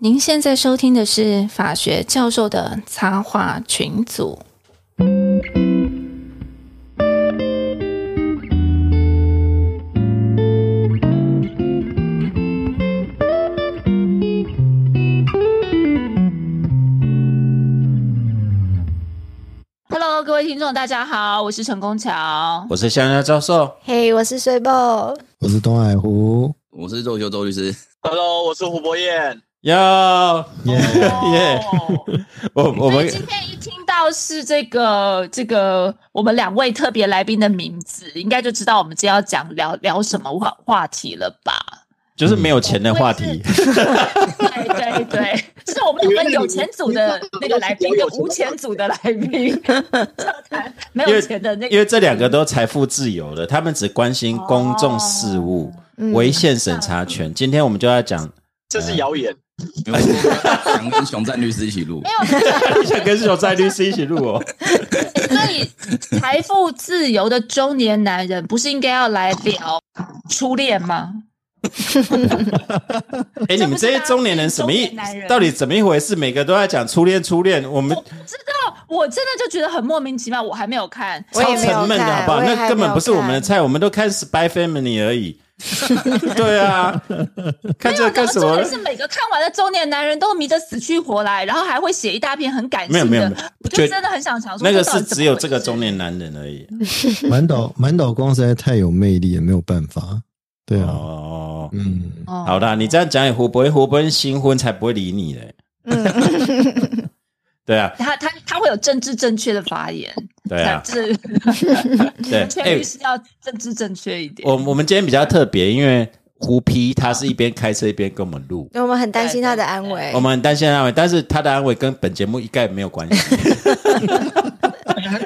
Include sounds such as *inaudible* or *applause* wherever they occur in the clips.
您现在收听的是法学教授的插画群组。Hello，各位听众，大家好，我是陈功桥。我是香香教授，嘿我是水豹，我是东海湖，我是周修周律师，Hello，我是胡博彦。哟耶耶！我我我们们今天一听到是这个这个我们两位特别来宾的名字，应该就知道我们今天要讲聊聊什么话话题了吧？就是没有钱的话题，对对对，是我们有分有钱组的那个来宾跟无钱组的来宾，没有钱的那个。因为这两个都财富自由的，他们只关心公众事务、违宪审查权。今天我们就要讲，这是谣言，想跟熊赞律师一起录，没有 *laughs* 想跟熊在律师一起录哦。*laughs* 所以财富自由的中年男人，不是应该要来聊初恋吗？*laughs* 哎，你们这些中年人什么意到底怎么一回事？每个都在讲初恋，初恋，我们知道，我真的就觉得很莫名其妙，我还没有看。超我也没有沉闷的好不好？那根本不是我们的菜，我们都看《Spy Family》而已。*laughs* 对啊，看这个干什么重点？是每个看完的中年男人都迷得死去活来，然后还会写一大篇很感性的，没有没有没有我就真的很想想说，那个是只有这个中年男人而已。*laughs* 满岛满岛光实在太有魅力了，没有办法。对啊，哦，嗯，哦好的，你这样讲也胡不会胡不会新婚才不会理你嘞。*laughs* 对啊，他他他会有政治正确的发言，对啊，就是 *laughs* 对。*laughs* 劝哎律师要政治正确一点。我我们今天比较特别，因为胡皮他是一边开车一边跟我们录，我们很担心他的安危我。们很担心他的安危，但是他的安危跟本节目一概没有关系。很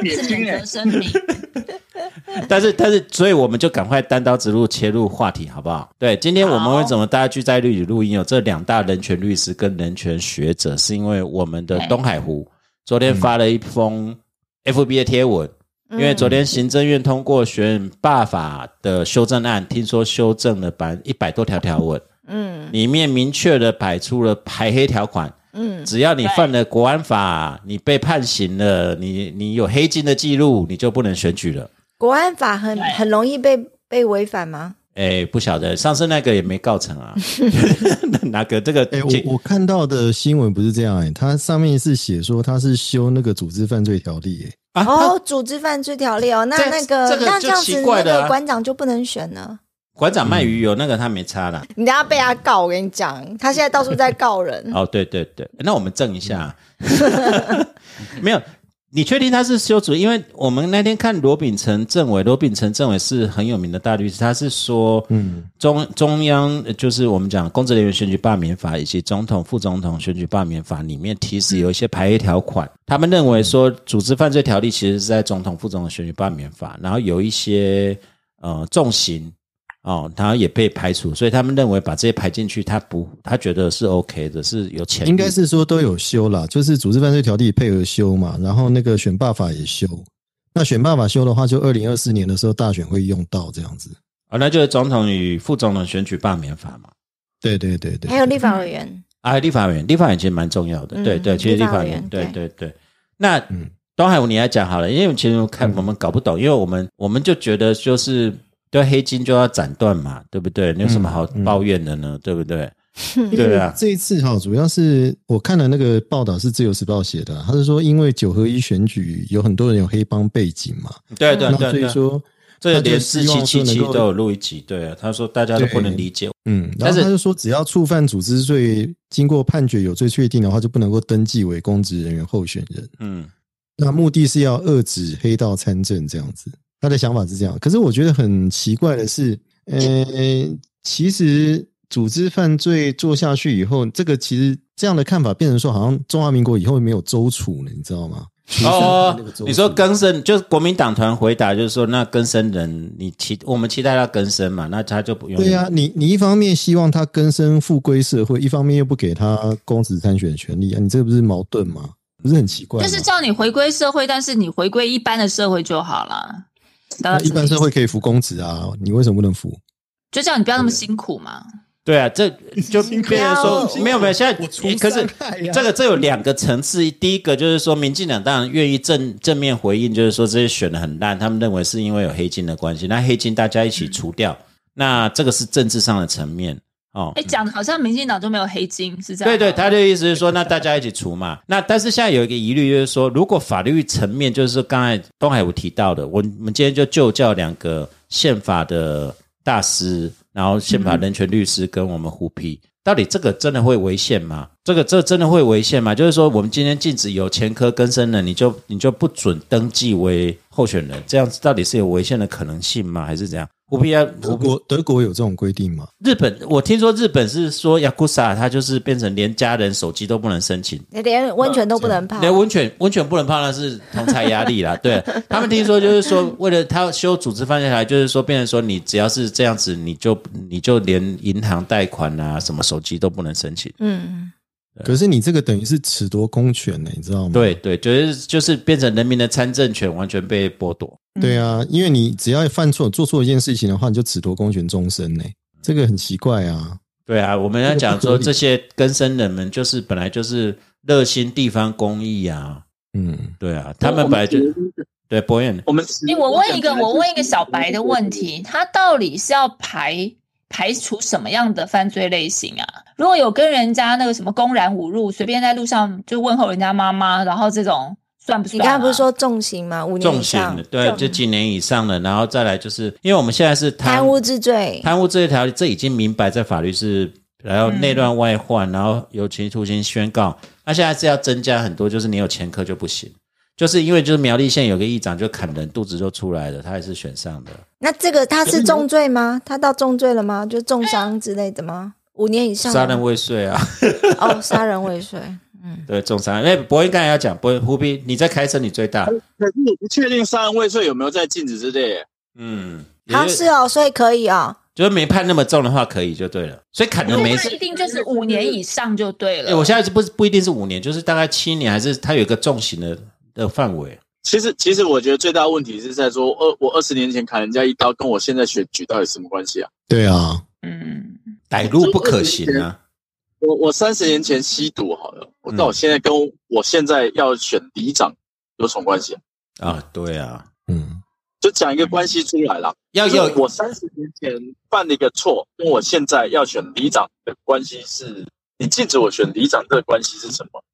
*laughs* 但是但是，所以我们就赶快单刀直入切入话题，好不好？对，今天我们为什么大家聚在律里录音？有这两大人权律师跟人权学者，是因为我们的东海湖昨天发了一封 FB 的贴文，因为昨天行政院通过选罢法的修正案，听说修正了百一百多条条文，嗯里面明确的摆出了排黑条款。嗯，只要你犯了国安法，你被判刑了，你你有黑金的记录，你就不能选举了。国安法很很容易被被违反吗？哎，不晓得，上次那个也没告成啊。*laughs* 哪个这个？哎、我我看到的新闻不是这样哎、它上面是写说他是修那个组织犯罪条例哎、啊，哦，组织犯罪条例哦，那那个那这样子，那个馆长就不能选呢？馆长卖鱼油那个他没差啦。你等下被他告，我跟你讲，他现在到处在告人。*laughs* 哦，对对对，那我们证一下，*laughs* *laughs* 没有。你确定他是修主？因为我们那天看罗秉成政委，罗秉成政委是很有名的大律师，他是说，嗯，中中央呃就是我们讲公职人员选举罢免法以及总统、副总统选举罢免法里面，其实有一些排黑条款。他们认为说，组织犯罪条例其实是在总统、副总统选举罢免法，然后有一些呃重刑哦，他也被排除，所以他们认为把这些排进去，他不，他觉得是 OK 的，是有潜力应该是说都有修啦，就是组织犯罪条例配合修嘛，然后那个选罢法也修。那选罢法修的话，就二零二四年的时候大选会用到这样子。啊、那就是总统与副总统选举罢免法嘛。对对对对，还有立法委员，啊，立法委员，立法委员其实蛮重要的，嗯对对，其实立立法法委员，对对对对。那嗯东海武你来讲好了，因为其实看我们搞不懂，因为我们我们就觉得就是对黑金就要斩断嘛，对不对？你有什么好抱怨的呢？对不对？*laughs* 对啊，这一次哈，主要是我看了那个报道是自由时报写的，他是说因为九合一选举有很多人有黑帮背景嘛，对对那对对，所以说这个连四七七七都有录一集，对啊，他说大家都不能理解，嗯，但是他就说，只要触犯组织罪，经过判决有罪确定的话，就不能够登记为公职人员候选人。嗯那目的是要遏止黑道参政这样子。他的想法是这样，可是我觉得很奇怪的是，呃，其实组织犯罪做下去以后，这个其实这样的看法变成说，好像中华民国以后没有周处了，你知道吗？哦你说更生就是国民党团回答，就是说那更生人，你期我们期待他更生嘛，那他就不用对呀、你你一方面希望他更生复归社会，一方面又不给他公职参选的权利啊，你这不是矛盾吗？不是很奇怪吗？就是叫你回归社会，但是你回归一般的社会就好了。大那一般社会可以扶公职啊，你为什么不能扶？就叫你不要那么辛苦嘛。对啊，这 *laughs* 就别人说没有没有，现在可是这个这有两个层次，第一个就是说，民进党当然愿意正正面回应，就是说这些选的很烂，他们认为是因为有黑金的关系，那黑金大家一起除掉，那这个是政治上的层面哦。哎，讲的好像民进党就没有黑金，是这样？对对，他的意思是说，那大家一起除嘛。那但是现在有一个疑虑，就是说，如果法律层面，就是说刚才东海有提到的，我们今天就就叫两个宪法的大师，然后宪法人权律师跟我们互批，到底这个真的会违宪吗？这个这真的会违宪吗？就是说，我们今天禁止有前科更生人，你就你就不准登记为候选人，这样子到底是有违宪的可能性吗？还是怎样？互批要德国德国有这种规定吗？日本，我听说日本是说雅库萨，它就是变成连家人手机都不能申请，连温泉都不能泡。连温泉温泉不能泡，那是同财压力啦。*laughs* 对他们听说就是说，为了他修组织犯下来，就是说变成说你只要是这样子，你就你就连银行贷款啊，什么手机都不能申请。嗯，可是你这个等于是褫夺公权呢，你知道吗？对对，就是就是变成人民的参政权完全被剥夺。对啊，因为你只要犯错做错一件事情的话，你就褫夺公权终身呢，这个很奇怪啊。对啊，我们要讲说这些根生人们，就是本来就是热心地方公益啊。嗯，对啊，他们本来就对博彦。我们哎，我问一个，我问一个小白的问题，他到底是要排排除什么样的犯罪类型啊？如果有跟人家那个什么公然侮辱，随便在路上就问候人家妈妈，然后这种算不算、啊？你刚刚不是说重刑吗？五年重以上刑的，对，就几年以上的，然后再来就是，因为我们现在是贪贪污治罪，贪污这一条，这已经明白在法律是，然后内乱外患，然后有期徒刑宣告。那现在是要增加很多，就是你有前科就不行，就是因为就是苗栗县有个议长就砍人肚子就出来了，他也是选上的。那这个他是重罪吗？他到重罪了吗？就重伤之类的吗？五年以上吗？杀人未遂啊，哦，杀人未遂。嗯 *laughs* 对，重伤。因为博彦刚才要讲，博英胡斌，你在开车，你最大，可是我不确定杀人未遂有没有在禁止之内。嗯，也好，就是哦，所以可以哦。就是没判那么重的话，可以就对了。所以砍人没事一。定就是五年以上就对了。哎、我现在是不是不一定是五年，就是大概七年，还是他有一个重刑的的范围？其实，其实我觉得最大问题是在说，二我二十年前砍人家一刀，跟我现在选举到底什么关系啊？对啊，嗯，歹路不可行啊！我我三十年前吸毒好了，我到我现在跟我现在要选里长有什么关系啊？啊，对啊，嗯，就讲一个关系出来了。要就是有我三十年前犯了一个错，跟我现在要选里长的关系是，你禁止我选里长这个关系是什么？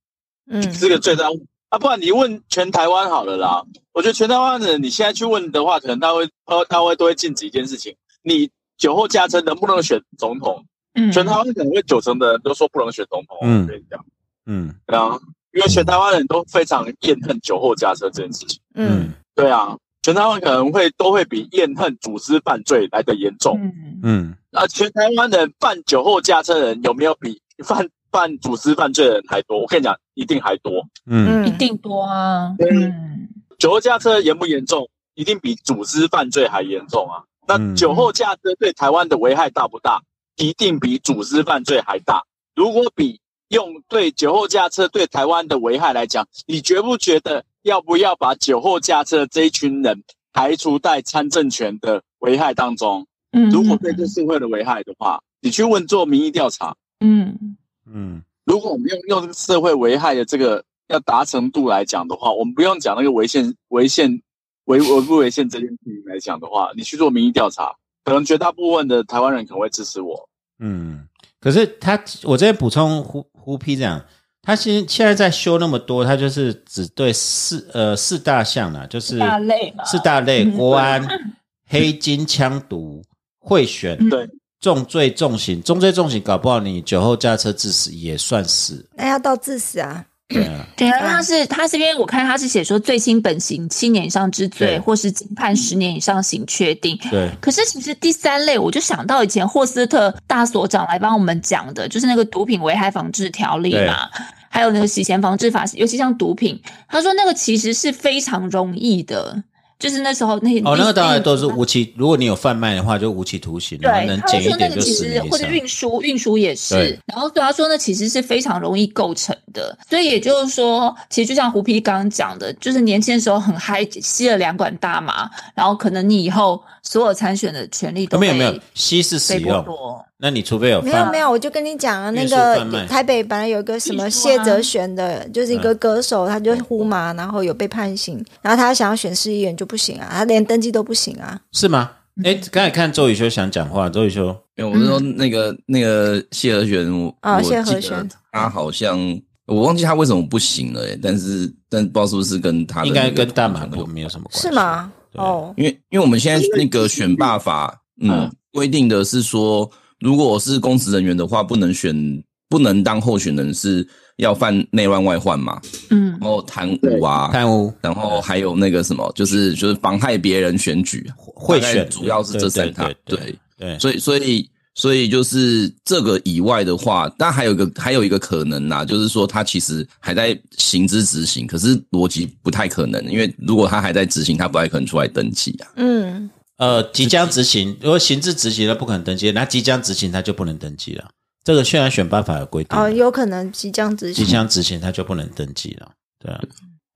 嗯，这个最大啊，不然你问全台湾好了啦。我觉得全台湾的人，你现在去问的话，可能他会他他会都会禁止一件事情：你酒后驾车能不能选总统？嗯全台湾可能会九成的人都说不能选总统。嗯我跟你讲，嗯对啊，因为全台湾人都非常厌恨酒后驾车这件事情。嗯，对啊，全台湾可能会都会比厌恨组织犯罪来的严重。嗯嗯，啊，全台湾人犯酒后驾车的人有没有比犯犯组织犯罪的人还多？我跟你讲，一定还多。嗯一定多啊。嗯，酒后驾车严不严重？一定比组织犯罪还严重啊！那嗯酒后驾车对台湾的危害大不大？一定比组织犯罪还大。如果比用对酒后驾车对台湾的危害来讲，你觉不觉得要不要把酒后驾车这一群人排除在参政权的危害当中？嗯如果对这社会的危害的话，你去问做民意调查，嗯嗯如果我们用用这个社会危害的这个要达成度来讲的话，我们不用讲那个违宪违宪违违不违宪这件事情来讲的话，你去做民意调查，可能绝大部分的台湾人可能会支持我。嗯。可是他，我这边补充胡胡批这样，他现现在在修那么多，他就是只对四呃四大项啦，就是大类嘛四大类：国安、*laughs* 黑金、枪毒、贿选、对，重罪重刑。重罪重刑，搞不好你酒后驾车致死也算是。那要到致死啊？对啊，对啊，他是他这边我看他是写说罪轻本刑七年以上之罪，或是仅判十年以上刑确定。对，可是其实第三类，我就想到以前霍斯特大所长来帮我们讲的，就是那个毒品危害防治条例嘛，还有那个洗钱防治法，尤其像毒品，他说那个其实是非常容易的，就是那时候那些哦，那个当然都是无期，如果你有贩卖的话，就无期徒刑，然后对，能减一点就个其实十年。或者运输运输也是，然后对他说那其实是非常容易构成的，所以也就是说，其实就像胡皮刚刚讲的，就是年轻的时候很嗨，吸了两管大麻，然后可能你以后所有参选的权利都没有没有，吸是使用，夺，那你除非有没有没有，我就跟你讲啊，那个台北本来有个什么谢哲璇的，就是一个嗯歌手，他就呼麻，然后有被判刑，然后他想要选市议员就不行啊，他连登记都不行啊。是吗？哎，刚才看周宇修想讲话，周宇修。因为我是说那个、那个谢和弦，我哦我记得谢和弦。他好像我忘记他为什么不行了、哎，但是但不知道是不是跟他应该跟大马同国没有什么关系，是？吗？哦，因为因为我们现在那个选罢法，嗯嗯，规定的是说，如果我是公职人员的话，不能选，不能当候选人是要犯内乱外患嘛，嗯然后贪污啊，贪污然后还有那个什么，就是就是妨害别人选举，大概贿选主要是这三套，对对。对，所以，所以，所以就是这个以外的话，但还有一个还有一个可能啊，就是说他其实还在行之执行，可是逻辑不太可能，因为如果他还在执行，他不太可能出来登记啊。嗯，呃，即将执行，如果行至执行了不可能登记，那即将执行他就不能登记了。这个虽然选办法有规定，哦，有可能即将执行即。将执行他就不能登记了。对啊，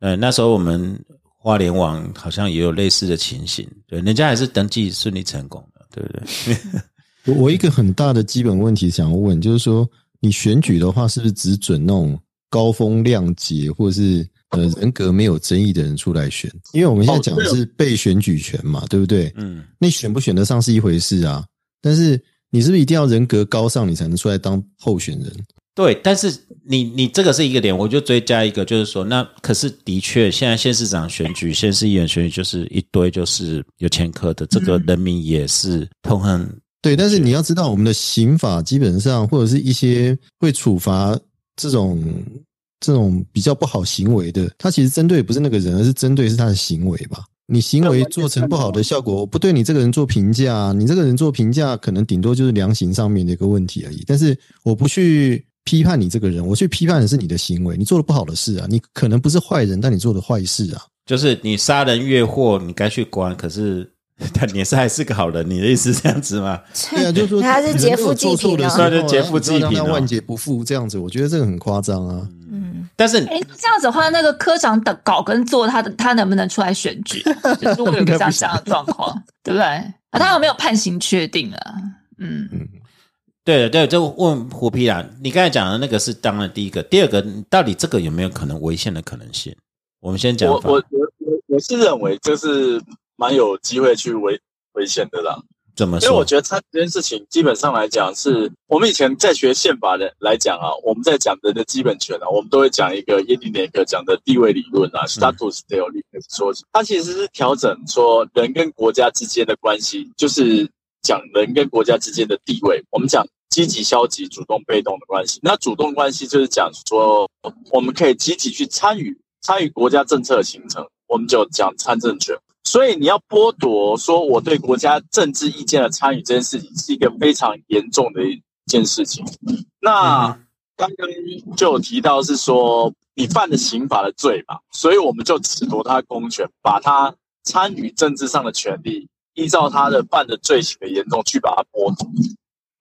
呃，那时候我们花莲网好像也有类似的情形，对，人家还是登记顺利成功的，对不对？我 *laughs* 我一个很大的基本问题想要问，就是说，你选举的话，是不是只准那种高风亮节或者是呃人格没有争议的人出来选？因为我们现在讲的是被选举权嘛，对不对？嗯，那选不选得上是一回事啊，但是你是不是一定要人格高尚，你才能出来当候选人？对，但是你你这个是一个点，我就追加一个，就是说，那可是的确，现在县市长选举、县市议员选举就是一堆就是有前科的，这个人民也是痛恨。对，但是你要知道，我们的刑法基本上或者是一些会处罚这种这种比较不好行为的，他其实针对不是那个人，而是针对是他的行为吧。你行为做成不好的效果，我不对你这个人做评价，你这个人做评价，可能顶多就是量刑上面的一个问题而已。但是我不去批判你这个人，我去批判的是你的行为，你做了不好的事啊，你可能不是坏人，但你做了坏事啊。就是你杀人越货，你该去关，可是 *laughs* 但你是还是个好人，你的意思是这样子吗？*laughs* 对啊，就是说他是劫富济贫啊的时候就劫富济贫万劫不复这样子，我觉得这个很夸张啊。嗯，但是哎，这样子的话，那个科长的稿跟做他的，他能不能出来选举？*laughs* 就是我有个这样这样的状况，对不对？啊，他有没有判刑确定啊？嗯嗯，对对，就问虎皮啦，你刚才讲的那个是当然第一个，第二个，到底这个有没有可能违宪的可能性？我们先讲我我我我我是认为这是蛮有机会去违违宪的啦，怎么说？因为我觉得参这件事情基本上来讲是，我们以前在学宪法的来讲啊，我们在讲人的基本权啊，我们都会讲一个耶利内克讲的地位理论啊，status theory 说，它其实是调整说人跟国家之间的关系，就是讲人跟国家之间的地位。我们讲积极、消极、主动、被动的关系。那主动关系就是讲说，我们可以积极去参与参与国家政策的形成，我们就讲参政权。所以你要剥夺说我对国家政治意见的参与这件事情，是一个非常严重的一件事情。那刚刚就有提到是说你犯了刑法的罪嘛，所以我们就褫夺他公权，把他参与政治上的权利，依照他的犯的罪行的严重去把它剥夺。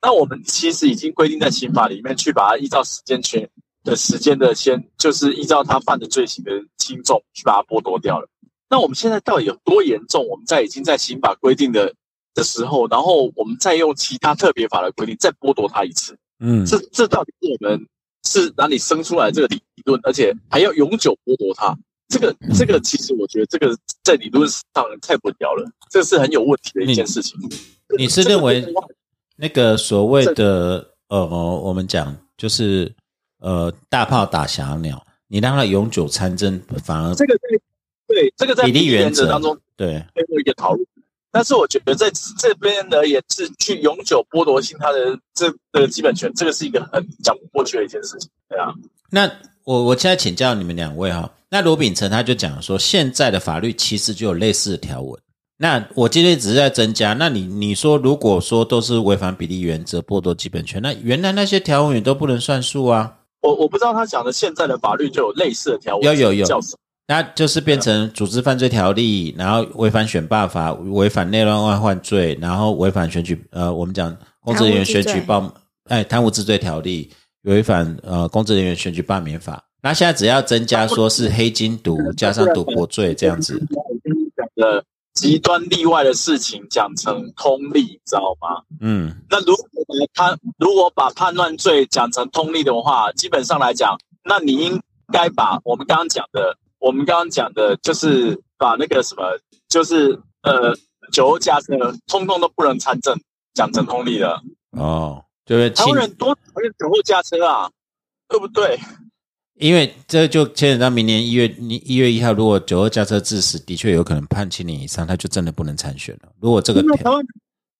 那我们其实已经规定在刑法里面去把它依照时间权的时间的先，就是依照他犯的罪行的轻重去把它剥夺掉了。那我们现在到底有多严重？我们在已经在刑法规定的的时候，然后我们再用其他特别法的规定再剥夺他一次，嗯，这这到底是我们是哪里生出来这个理论，而且还要永久剥夺他？这个这个其实我觉得这个在理论上太不了了，这是很有问题的一件事情。你是认为那个所谓的呃，我们讲就是呃大炮打小鸟，你让他永久参政，反而这个在对这个在比例原则当中对最后一个讨论。但是我觉得在这边呢，也是去永久剥夺性他的这的基本权，这个是一个很讲不过去的一件事情。对啊，那我我现在请教你们两位哈，那罗秉成他就讲说，现在的法律其实就有类似的条文。那我今天只是在增加，那你你说如果说都是违反比例原则、剥夺基本权，那原来那些条文也都不能算数啊，我我不知道他讲的现在的法律就有类似的条文，有有有叫什么？那就是变成组织犯罪条例，然后违反选罢法，违反内乱外患罪，然后违反选举呃，我们讲公职人员选举报哎贪污治罪条例，违反呃公职人员选举罢免法。那现在只要增加说是黑金毒加上赌博罪这样子，讲的极端例外的事情讲成通例，你知道吗？嗯，那如果他如果把叛乱罪讲成通例的话，基本上来讲，那你应该把我们刚刚讲的，我们刚刚讲的就是把那个什么，就是呃酒后驾车，通通都不能参政，讲成通例了。哦，对不对？台湾人多讨厌酒后驾车啊，对不对？因为这就牵扯到明年一月一月一号，如果酒后驾车致死，的确有可能判七年以上，他就真的不能参选了。如果这个那台湾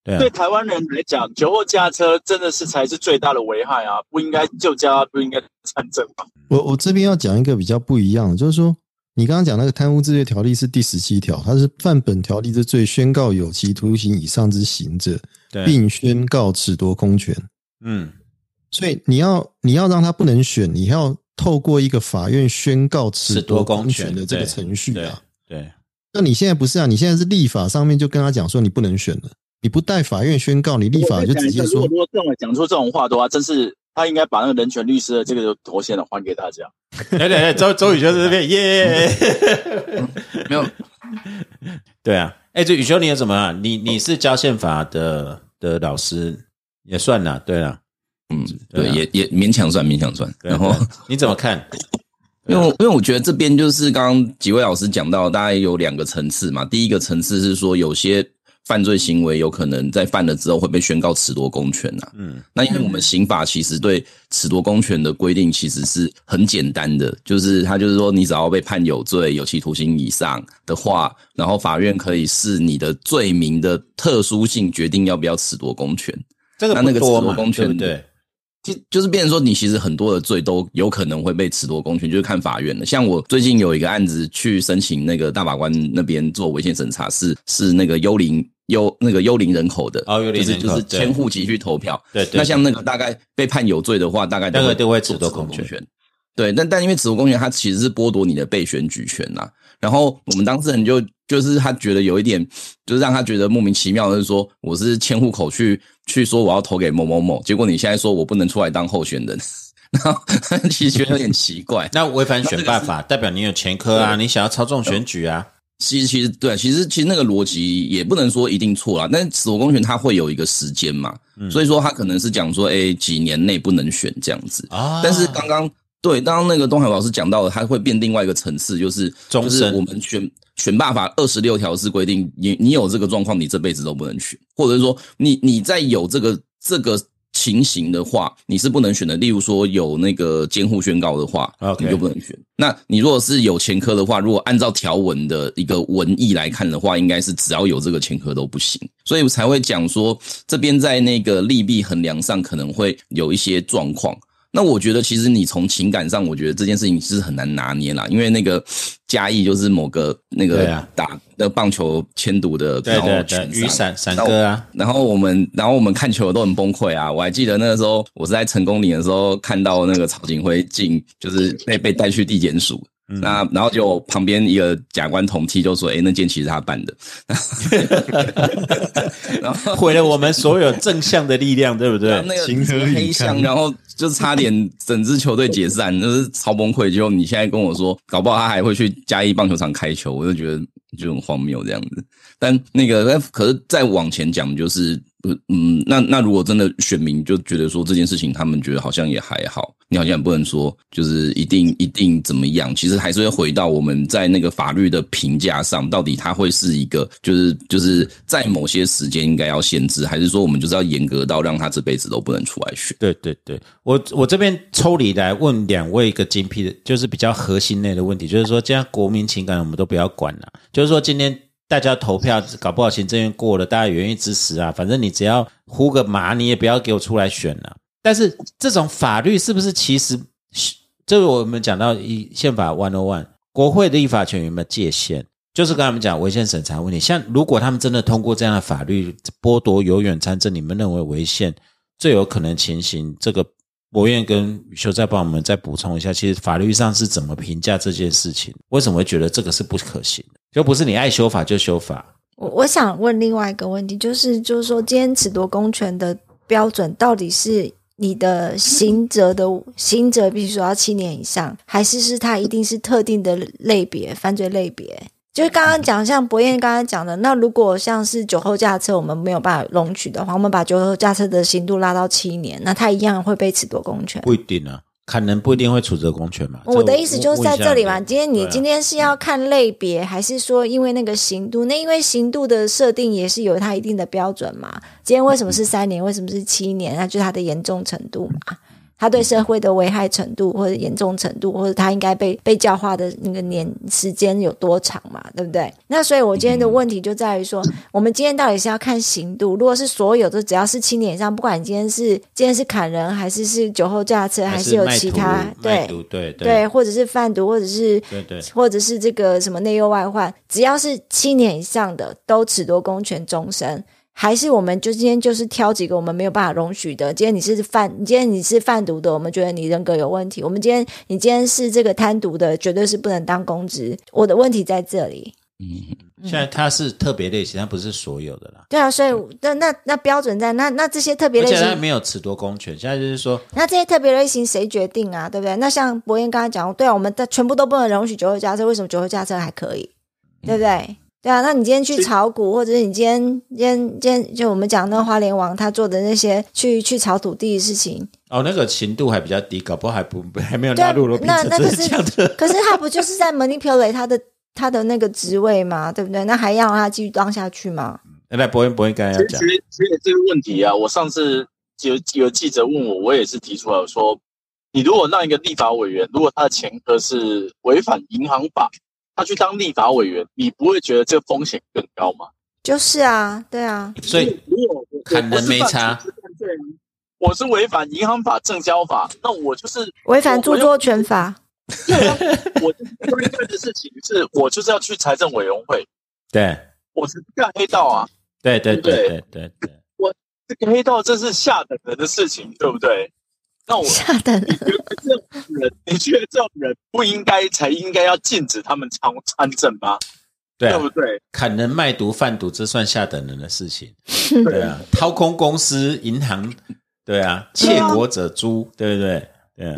对啊对台湾人来讲，酒后驾车真的是才是最大的危害啊！不应该就加，不应该参政吧？我我这边要讲一个比较不一样的，就是说，你刚刚讲那个贪污治罪条例是第十七条，它是犯本条例之罪，宣告有期徒刑以上之刑者，对，并宣告褫夺公权。嗯所以你要你要让他不能选，你要透过一个法院宣告褫褫夺夺公公权权的这个程序对啊。对，那你现在不是啊？你现在是立法上面就跟他讲说你不能选了，你不带法院宣告，你立法就直接说如果如果这种讲出这种话的话，真是他应该把那个人权律师的这个头衔还给大家。对对对，周周宇修在这边 *laughs* 耶。没有，对啊，哎，这宇修你有什么啊？你你是教宪法的的老师，也算啦，对啊。嗯，对，也也勉强算，勉强算。然后，你怎么看？因为我因为我觉得这边就是刚刚几位老师讲到，大概有两个层次嘛。第一个层次是说，有些犯罪行为有可能在犯了之后会被宣告褫夺公权呐、嗯那因为我们刑法其实对褫夺公权的规定其实是很简单的，就是它就是说，你只要被判有罪、有期徒刑以上的话，然后法院可以视你的罪名的特殊性决定要不要褫夺公权。这个那那个褫夺公权对对？就就是变成说，你其实很多的罪都有可能会被褫夺公权，就是看法院的。像我最近有一个案子去申请那个大法官那边做违宪审查，是是那个幽灵幽那个幽灵人口的，哦幽灵就是就是迁户籍去投票。对对那像那个大概被判有罪的话，大概都会都会做褫夺公权权。对，但但因为褫夺公权，它其实是剥夺你的被选举权呐、然后我们当事人就就是他觉得有一点，就是让他觉得莫名其妙就是说，我是迁户口去去说我要投给某某某，结果你现在说我不能出来当候选人，*laughs* 然后 *laughs* 其实觉得有点奇怪。那违反选办法，代表你有前科啊，你想要操纵选举啊？其实其实对，其实其实那个逻辑也不能说一定错啦，但是褫夺公权它会有一个时间嘛，所以说他可能是讲说，哎，几年内不能选这样子。啊但是刚刚对，刚刚那个东海老师讲到了，他会变另外一个层次，就是就是我们选选罢法二十六条是规定，你你有这个状况，你这辈子都不能选，或者是说你你在有这个这个情形的话，你是不能选的。例如说有那个监护宣告的话你就不能选。那你如果是有前科的话，如果按照条文的一个文意来看的话，应该是只要有这个前科都不行。所以我才会讲说，这边在那个利弊衡量上可能会有一些状况。那我觉得，其实你从情感上，我觉得这件事情是很难拿捏啦，因为那个嘉义就是某个那个打那棒球签赌的，然后雨伞伞哥啊，然后我们，然后我们看球都很崩溃啊！我还记得那个时候，我是在成功岭的时候看到那个曹景辉进，就是被被带去地检署。那然后就旁边一个假官同梯就说：“诶，那件其实他办的。*laughs* ”然后 *laughs* 毁了我们所有正向的力量，对不对？那个黑箱，然后就差点整支球队解散，就是超崩溃。结果你现在跟我说，搞不好他还会去嘉义棒球场开球，我就觉得就很荒谬这样子。但那个，可是再往前讲，就是呃嗯，那那如果真的选民就觉得说这件事情，他们觉得好像也还好，你好像也不能说就是一定一定怎么样，其实还是会回到我们在那个法律的评价上，到底它会是一个就是就是在某些时间应该要限制，还是说我们就是要严格到让他这辈子都不能出来选？对对对，我我这边抽离来问两位一个精辟的，就是比较核心类的问题，就是说，这样国民情感我们都不要管了，就是说今天大家投票，搞不好行政院过了，大家也愿意支持啊，反正你只要呼个麻，你也不要给我出来选了。但是这种法律是不是其实，这个我们讲到一宪法 one o one，国会的立法权有没有界限？就是跟他们讲违宪审查问题，像如果他们真的通过这样的法律剥夺有远参政，你们认为违宪最有可能情形，这个博彦跟宇修再帮我们再补充一下，其实法律上是怎么评价这件事情？为什么会觉得这个是不可行的？就不是你爱修法就修法，我我想问另外一个问题，就是就是说，今天褫夺公权的标准到底是你的刑责的刑责，必须说要七年以上，还是是它一定是特定的类别犯罪类别就是刚刚讲，像博彦刚才讲的，那如果像是酒后驾车，我们没有办法容许的话，我们把酒后驾车的刑度拉到七年，那他一样会被褫夺公权。不一定啊，可能不一定会处责公权嘛。我的意思就是在这里嘛。今天你今天是要看类别，还是说因为那个刑度？那因为刑度的设定也是有它一定的标准嘛。今天为什么是三年？为什么是七年？那就是它的严重程度嘛。它对社会的危害程度或者严重程度，或者他应该被被教化的那个年时间有多长嘛，对不对？那所以我今天的问题就在于说，我们今天到底是要看刑度？如果是所有的只要是七年以上，不管你今天是今天是砍人，还是是酒后驾车，还是有其他对对对，或者是贩毒，或者是对对或者是这个什么内忧外患，只要是七年以上的，都褫夺公权终身。还是我们就今天就是挑几个我们没有办法容许的。今天你是贩，你今天你是贩毒的，我们觉得你人格有问题。我们今天你今天是这个贪毒的，绝对是不能当公职。我的问题在这里。嗯，现在它是特别类型，它不是所有的啦。对啊，所以那那那标准在那那这些特别而类型，且它没有褫夺公权，现在就是说，那这些特别类型谁决定啊？对不对？那像博彦刚才讲，对啊，我们的全部都不能容许酒后驾车，为什么酒后驾车还可以？对不对？对啊，那你今天去炒股，或者是你今天今天今天就我们讲那个花莲王他做的那些去去炒土地的事情，哦，那个 trình 度还比较低，搞不好还不 *laughs* 还没有纳入罗宾那那可这是这样的。可是他不就是在 manipulate 他的他的那个职位嘛，对不对？那还要让他继续当下去吗？来，博文博文刚才要讲其实，其实这个问题啊，我上次有有记者问我，我也是提出来我说，你如果让一个立法委员，如果他的前科是违反银行法，他去当立法委员，你不会觉得这个风险更高吗？就是啊，对啊，所以如果我砍人没差，我不是违反银行法、证交法，那我就是违反著作权法，对啊，我对对的事情是我就是要去财政委员会，对我是干黑道啊，对对对对对对对，这个黑道这是下等人的事情，对不对？那我下等人你觉得这种人，你觉得这种人不应该才应该要禁止他们参参政吗？对啊对不对？砍人、卖毒、贩毒，这算下等人的事情。对啊，掏空公司、银行，对啊，窃国者诛，对不对？对啊，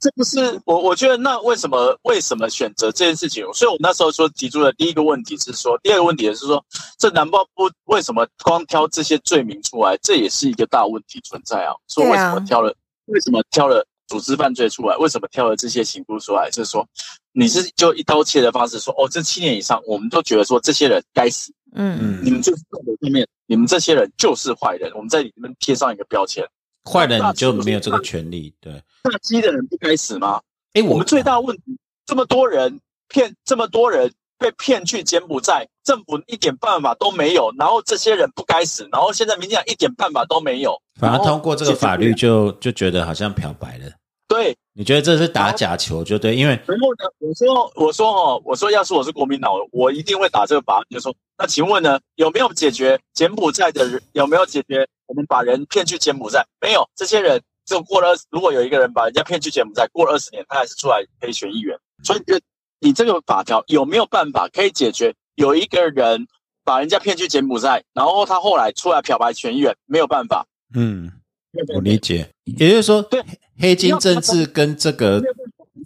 这不是我，我觉得那为什么为什么选择这件事情？所以我那时候说提出的第一个问题是说，第二个问题也是说，这难道不为什么光挑这些罪名出来，这也是一个大问题存在啊？说为什么挑了，为什么挑了组织犯罪出来？为什么挑了这些刑部出来？就是说你是就一刀切的方式说，哦，这七年以上，我们都觉得说这些人该死，嗯嗯，你们就是道德上面，你们这些人就是坏人，我们在里面贴上一个标签。坏人你就没有这个权利。对，大鸡的人不该死吗？哎，我们最大问题，这么多人骗，这么多人被骗去柬埔寨，政府一点办法都没有，然后这些人不该死，然后现在民进党一点办法都没有，反而通过这个法律就就觉得好像漂白了。对。你觉得这是打假球就对，因为然后呢，我说我说哦，我说要是我是国民党，我一定会打这个法，就说那请问呢，有没有解决柬埔寨的人？有没有解决我们把人骗去柬埔寨？没有，这些人就过了，如果有一个人把人家骗去柬埔寨，过了二十年，他还是出来可以选议员。所以就你这个法条有没有办法可以解决？有一个人把人家骗去柬埔寨，然后他后来出来漂白选议员，没有办法。嗯，我理解，也就是说，对黑金政治跟这个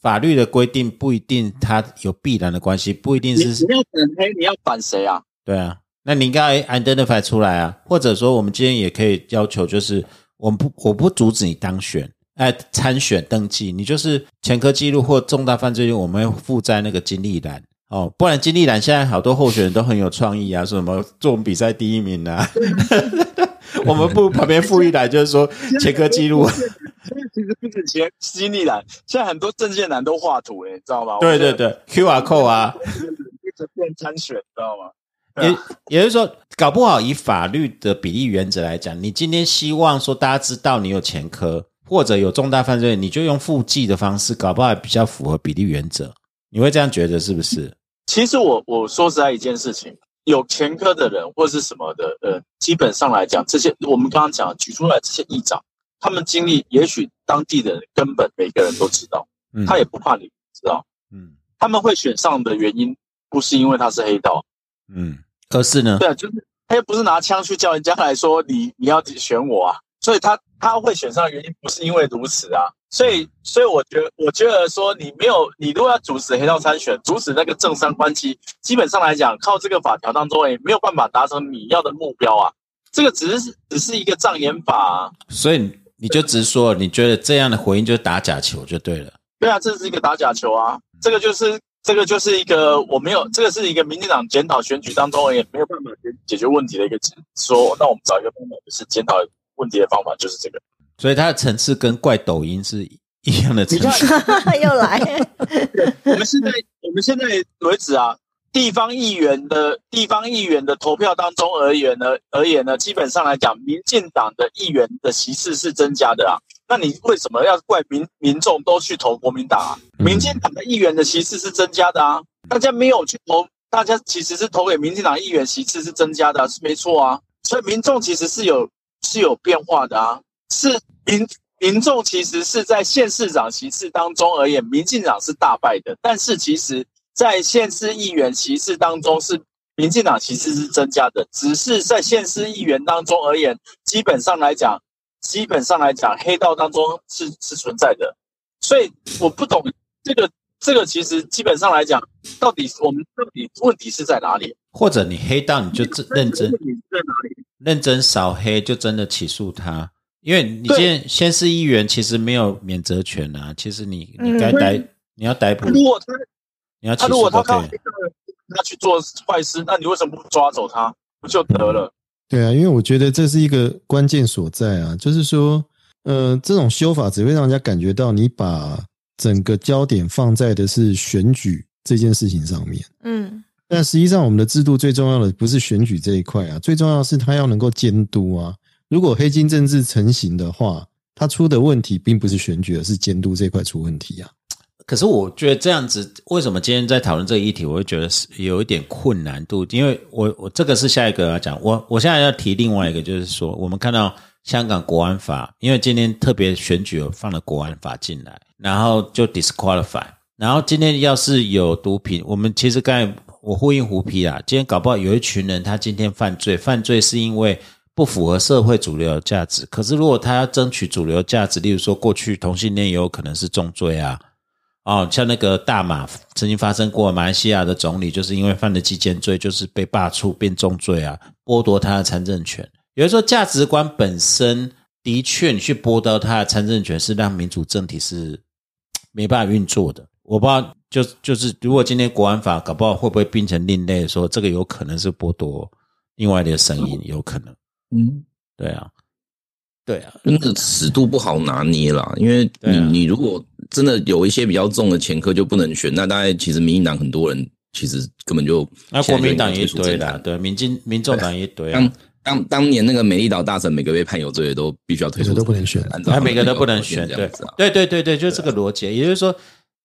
法律的规定不一定它有必然的关系，不一定你是你要反黑，你要反谁啊？对啊，那你应该 identify 出来啊，或者说我们今天也可以要求，就是我们不我不阻止你当选，哎、参选登记，你就是前科记录或重大犯罪，我们会附在那个经历栏。哦，不然经历栏现在好多候选人都很有创意啊，说什么做我们比赛第一名啊，*laughs* 我们不旁边附一栏就是说前科记录，其实不止前经历栏，现在很多证件栏都画图诶，你知道吗？对对对，QR code 啊，一直变参选，知道吗？也也就是说，搞不好以法律的比例原则来讲，你今天希望说大家知道你有前科或者有重大犯罪，你就用附记的方式，搞不好比较符合比例原则。你会这样觉得是不是？其实我我说实在一件事情，有前科的人或是什么的，呃，基本上来讲，这些我们刚刚讲举出来这些议长，他们经历，也许当地的人根本每个人都知道，嗯。他也不怕你知道，嗯。他们会选上的原因不是因为他是黑道，嗯，可是呢，对啊，就是他又不是拿枪去叫人家来说你你要选我啊，所以他他会选上的原因不是因为如此啊，所以，所以我觉得，我觉得说你没有，你如果要阻止黑道参选，阻止那个政商关系，基本上来讲，靠这个法条当中也没有办法达成你要的目标啊。这个只是只是一个障眼法、啊。所以你就直说，你觉得这样的回应就是打假球就对了。对啊，这是一个打假球啊！这个就是这个就是一个我没有，这个是一个民进党检讨选举当中也没有办法解解决问题的一个说，那我们找一个方法，就是检讨问题的方法就是这个。所以它的层次跟怪抖音是一样的层次。*laughs* 又来，*laughs* 我们现在我们现在为止啊，地方议员的地方议员的投票当中而言呢，而言呢，基本上来讲，民进党的议员的席次是增加的啊。那你为什么要怪民民众都去投国民党啊？民进党的议员的席次是增加的啊，大家没有去投，大家其实是投给民进党议员席次是增加的啊，是没错啊。所以民众其实是有是有变化的啊，是民民众其实是在县市长席次当中而言，民进党是大败的，但是其实在县市议员席次当中是民进党席次是增加的，只是在县市议员当中而言，基本上来讲。基本上来讲，黑道当中是是存在的，所以我不懂这个这个其实基本上来讲，到底我们到底问题是在哪里？或者你黑道你就真认真？认真扫黑，就真的起诉他，因为你今天先是议员，其实没有免责权啊。其实你你该逮，你要逮捕，如果他你要起他如果他诉都可以。靠黑道的他去做坏事，那你为什么不抓走他，不就得了？对啊，因为我觉得这是一个关键所在啊，就是说，呃，这种修法只会让人家感觉到你把整个焦点放在的是选举这件事情上面，嗯但实际上我们的制度最重要的不是选举这一块啊，最重要是它要能够监督啊。如果黑金政治成型的话，它出的问题并不是选举，而是监督这块出问题啊。可是我觉得这样子，为什么今天在讨论这个议题，我会觉得是有一点困难度，因为我我这个是下一个要讲，我我现在要提另外一个，就是说我们看到香港国安法，因为今天特别选举有放了国安法进来，然后就 disqualify，然后今天要是有毒品，我们其实刚才我呼应胡皮啦，今天搞不好有一群人他今天犯罪，犯罪是因为不符合社会主流价值，可是如果他要争取主流价值，例如说过去同性恋也有可能是重罪啊。哦，像那个大马曾经发生过，马来西亚的总理就是因为犯了基奸罪，就是被罢黜变重罪啊，剥夺他的参政权。有人说价值观本身的确，你去剥夺他的参政权，是让民主政体是没办法运作的。我不知道，就就是如果今天国安法搞不好会不会变成另类，说这个有可能是剥夺另外的声音，有可能。嗯，对啊，对啊，那个尺度不好拿捏啦，因为你、啊你如果真的有一些比较重的前科就不能选，那大概其实民进党很多人其实根本就那国民党也一现在就堆啦，退出政坛对，民进民众党也一堆啊当。当当年那个美丽岛大臣每个被判有罪的都必须要退出都不能选他按照每个都不能选，对。对对对对，就是这个逻辑。也就是说，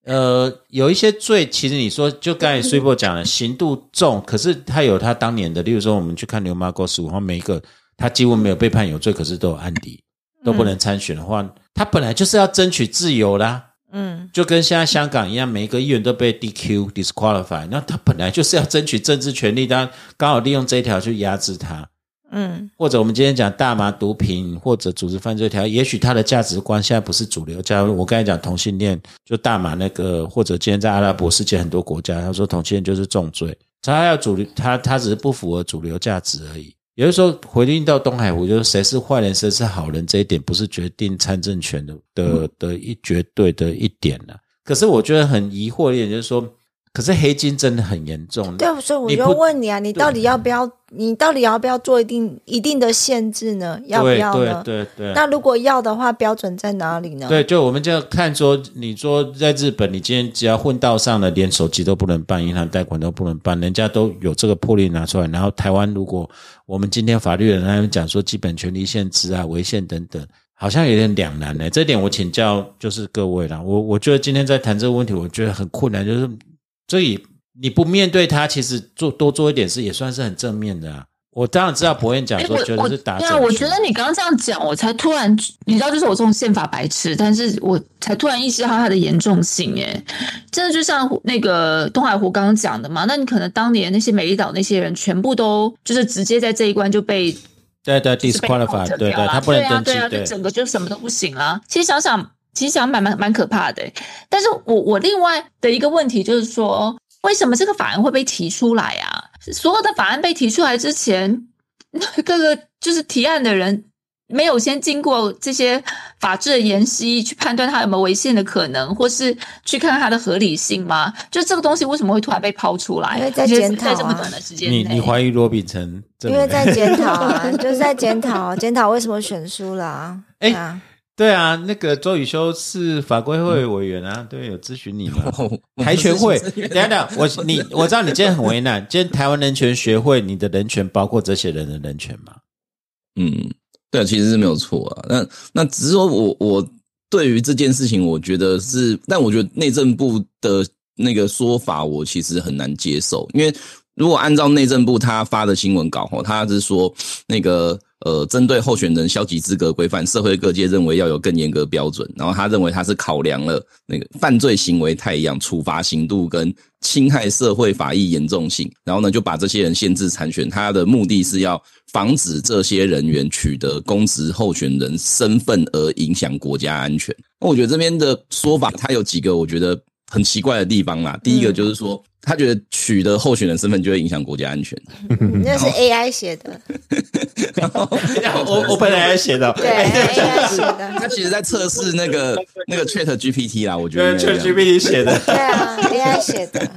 呃，有一些罪，其实你说，就刚才 s u p 讲了，刑度重，可是他有他当年的，例如说，我们去看牛马沟十五号，每一个他几乎没有被判有罪，可是都有案底，都不能参选的话，他本来就是要争取自由啦。嗯就跟现在香港一样，每一个议员都被 DQ disqualify，那他本来就是要争取政治权利，当然刚好利用这一条去压制他。嗯或者我们今天讲大麻毒品或者组织犯罪条，也许他的价值观现在不是主流假如。我刚才讲同性恋，就大麻那个，或者今天在阿拉伯世界很多国家，他说同性恋就是重罪，他要主流，他他只是不符合主流价值而已。也就是说，回应到东海湖，就是谁是坏人，谁是好人，这一点不是决定参政权的的的一绝对的一点了。可是我觉得很疑惑的一点就是说，可是黑金真的很严重。对，所以我就问你啊，你到底要不要？你到底要不要做一定一定的限制呢？要不要呢？对对对。那如果要的话，标准在哪里呢？对，就我们就要看说，你说在日本，你今天只要混到上了，连手机都不能办，银行贷款都不能办，人家都有这个魄力拿出来。然后台湾，如果我们今天法律人他们讲说基本权利限制啊、违宪等等，好像有点两难呢。这点我请教就是各位啦，我我觉得今天在谈这个问题，我觉得很困难，就是所以你不面对他，其实做多做一点事也算是很正面的啊。我当然知道博彦讲哎说觉得是打对啊，我觉得你刚刚这样讲，我才突然，你知道，就是我这种宪法白痴，但是我才突然意识到它的严重性。哎，真的就像那个东海湖刚刚讲的嘛，那你可能当年那些美丽岛那些人，全部都就是直接在这一关就被对对就是被 disqualify，对对，他不能登记对啊，对啊，对就整个就什么都不行了。其实想想，其实想蛮蛮蛮可怕的。但是我我另外的一个问题就是说，为什么这个法案会被提出来啊？所有的法案被提出来之前，*laughs* 各个就是提案的人。没有先经过这些法制的研析去判断它有没有违宪的可能，或是去看看它的合理性吗？就这个东西为什么会突然被抛出来？因为在检讨在这么短的时间你内，你怀疑罗秉成？因为在检讨啊，*laughs* 就是在检讨，检讨为什么选输了啊？哎对啊，那个周宇修是法规会委员啊，对，有咨询你嘛？*laughs* 台全会，等下等，我你我知道你今天很为难，今天台湾人权学会，你的人权包括这些人的人权吗？嗯，对，其实是没有错啊。那那只是说我我对于这件事情，我觉得是，但我觉得内政部的那个说法，我其实很难接受，因为如果按照内政部他发的新闻稿吼，他是说那个呃，针对候选人消极资格规范，社会各界认为要有更严格标准，然后他认为他是考量了那个犯罪行为太一样，处罚刑度跟侵害社会法益严重性，然后呢就把这些人限制参选，他的目的是要防止这些人员取得公职候选人身份而影响国家安全。那我觉得这边的说法，它有几个我觉得很奇怪的地方啦。第一个就是说，他觉得取得候选人身份就会影响国家安全。那是 AI 写的，我我本来还写的，对 AI 写的，他其实在测试那个 *laughs* 那个 Chat GPT 啦，我觉得对应该这样。ChatGPT 写的，对啊，AI 写的，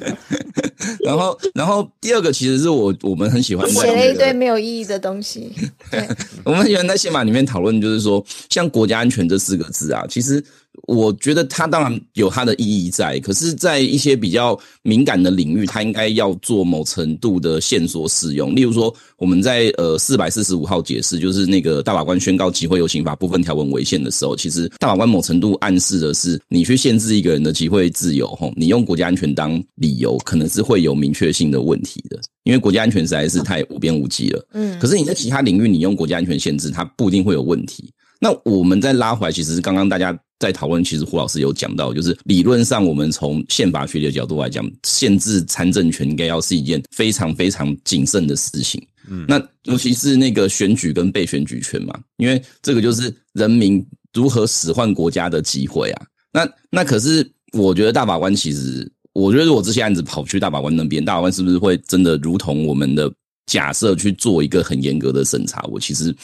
*laughs* 然后，然后第二个其实是我我们很喜欢在写了一堆没有意义的东西。对，*laughs* 我们很喜欢在宪法里面讨论，就是说，像国家安全这四个字啊，其实我觉得它当然有它的意义在，可是，在一些比较敏感的领域，它应该要做某程度的线索使用。例如说，我们在呃四百四十五号解释，就是那个大法官宣告集会游行法部分条文违宪的时候，其实大法官某程度暗示的是，你去限制一个人的集会自由，吼，你用国家安全当理由，可能是会有明确性的问题的，因为国家安全实在是太无边无际了。嗯可是你在其他领域，你用国家安全限制，它不一定会有问题。那我们再拉回来，其实刚刚大家在讨论，其实胡老师有讲到，就是理论上我们从宪法学的角度来讲，限制参政权应该要是一件非常非常谨慎的事情。嗯，那尤其是那个选举跟被选举权嘛，因为这个就是人民如何使唤国家的机会啊。那那可是我觉得大法官其实，我觉得如果这些案子跑去大法官那边，大法官是不是会真的如同我们的假设去做一个很严格的审查？我其实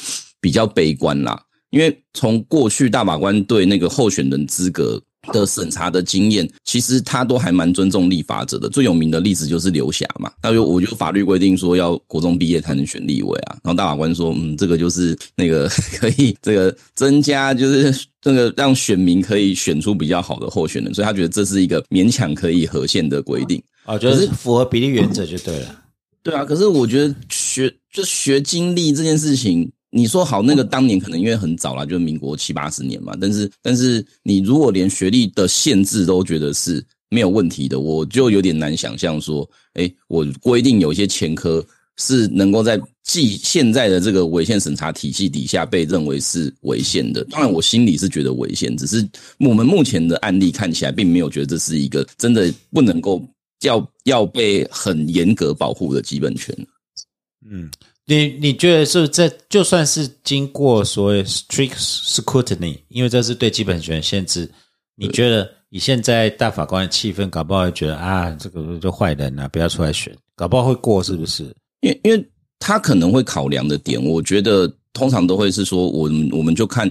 比较悲观啦，因为从过去大法官对那个候选人资格的审查的经验，其实他都还蛮尊重立法者的。最有名的例子就是刘霞嘛，那就我就法律规定说要国中毕业才能选立委啊，然后大法官说，嗯，这个就是那个 *laughs* 可以这个增加，就是这个让选民可以选出比较好的候选人，所以他觉得这是一个勉强可以合宪的规定。哦，就是符合比例原则就对了。对啊，可是我觉得学就学经历这件事情，你说好那个当年可能因为很早啦，就是民国七八十年嘛，但是但是你如果连学历的限制都觉得是没有问题的，我就有点难想象说，哎，我规定有一些前科是能够在既现在的这个违宪审查体系底下被认为是违宪的。当然，我心里是觉得违宪，只是我们目前的案例看起来并没有觉得这是一个真的不能够要要被很严格保护的基本权。嗯，你你觉得是这就算是经过所谓 strict scrutiny，因为这是对基本权限制，你觉得以现在大法官的气氛，搞不好会觉得啊，这个就坏人啊，不要出来选，搞不好会过，是不是？因因为他可能会考量的点，我觉得通常都会是说，我我们就看，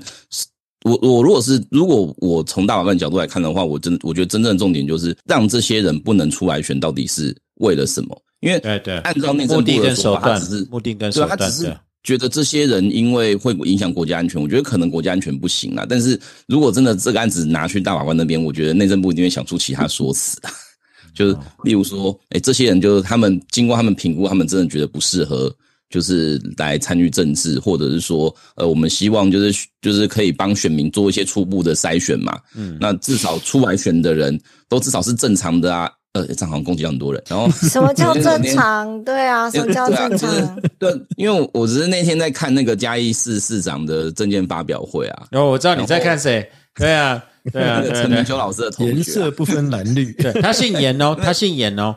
我我如果是如果我从大法官角度来看的话，我真我觉得真正的重点就是让这些人不能出来选，到底是为了什么？因为对对按照内政目的部的说法，他跟手段只是，目的跟对啊，他手段，对只是。觉得这些人因为会影响国家安全，我觉得可能国家安全不行啦。但是如果真的这个案子拿去大法官那边，我觉得内政部一定会想出其他说辞啊。*laughs* 就是例如说，哎，这些人就是他们经过他们评估，他们真的觉得不适合，就是来参与政治，或者是说，呃，我们希望就是就是可以帮选民做一些初步的筛选嘛。嗯，那至少出来选的人都至少是正常的啊。呃，这样好像攻击到很多人。然后 *laughs* 什么叫正常？对啊，什么叫对啊，正就是常？对，因为我我只是那天在看那个嘉义市市长的证件发表会啊，然后我知道你在看谁，对啊，对啊，*laughs* 陈明秋老师的同学啊、颜色不分蓝绿。*laughs* 对，他姓严哦，他姓严哦，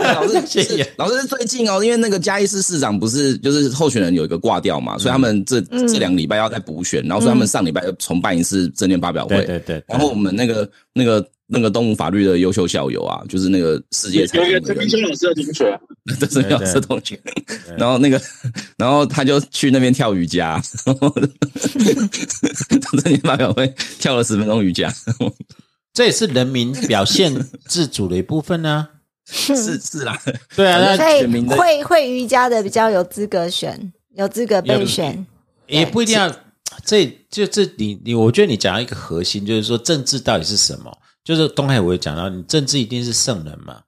老师谢谢是老师最近哦，因为那个嘉义市市长不是就是候选人有一个挂掉嘛，所以他们这、嗯这两个礼拜要再补选，然后所以他们上礼拜又重办一次证件发表会。对对对，然后我们那个那个那个东吴法律的优秀校友啊，就是那个世界财有一个陈明秋老师的同学，*laughs* 这是老师的同学，*laughs* 然后那个，然后他就去那边跳瑜伽，然后证件发表会跳了十分钟瑜伽，这也是人民表现自主的一部分呢。*laughs* 是是啦，对啊，那会会瑜伽的比较有资格选，有资格被选。也不一定要。这就这你你，我觉得你讲到一个核心，就是说政治到底是什么？就是东海我也讲到，你政治一定是圣人嘛。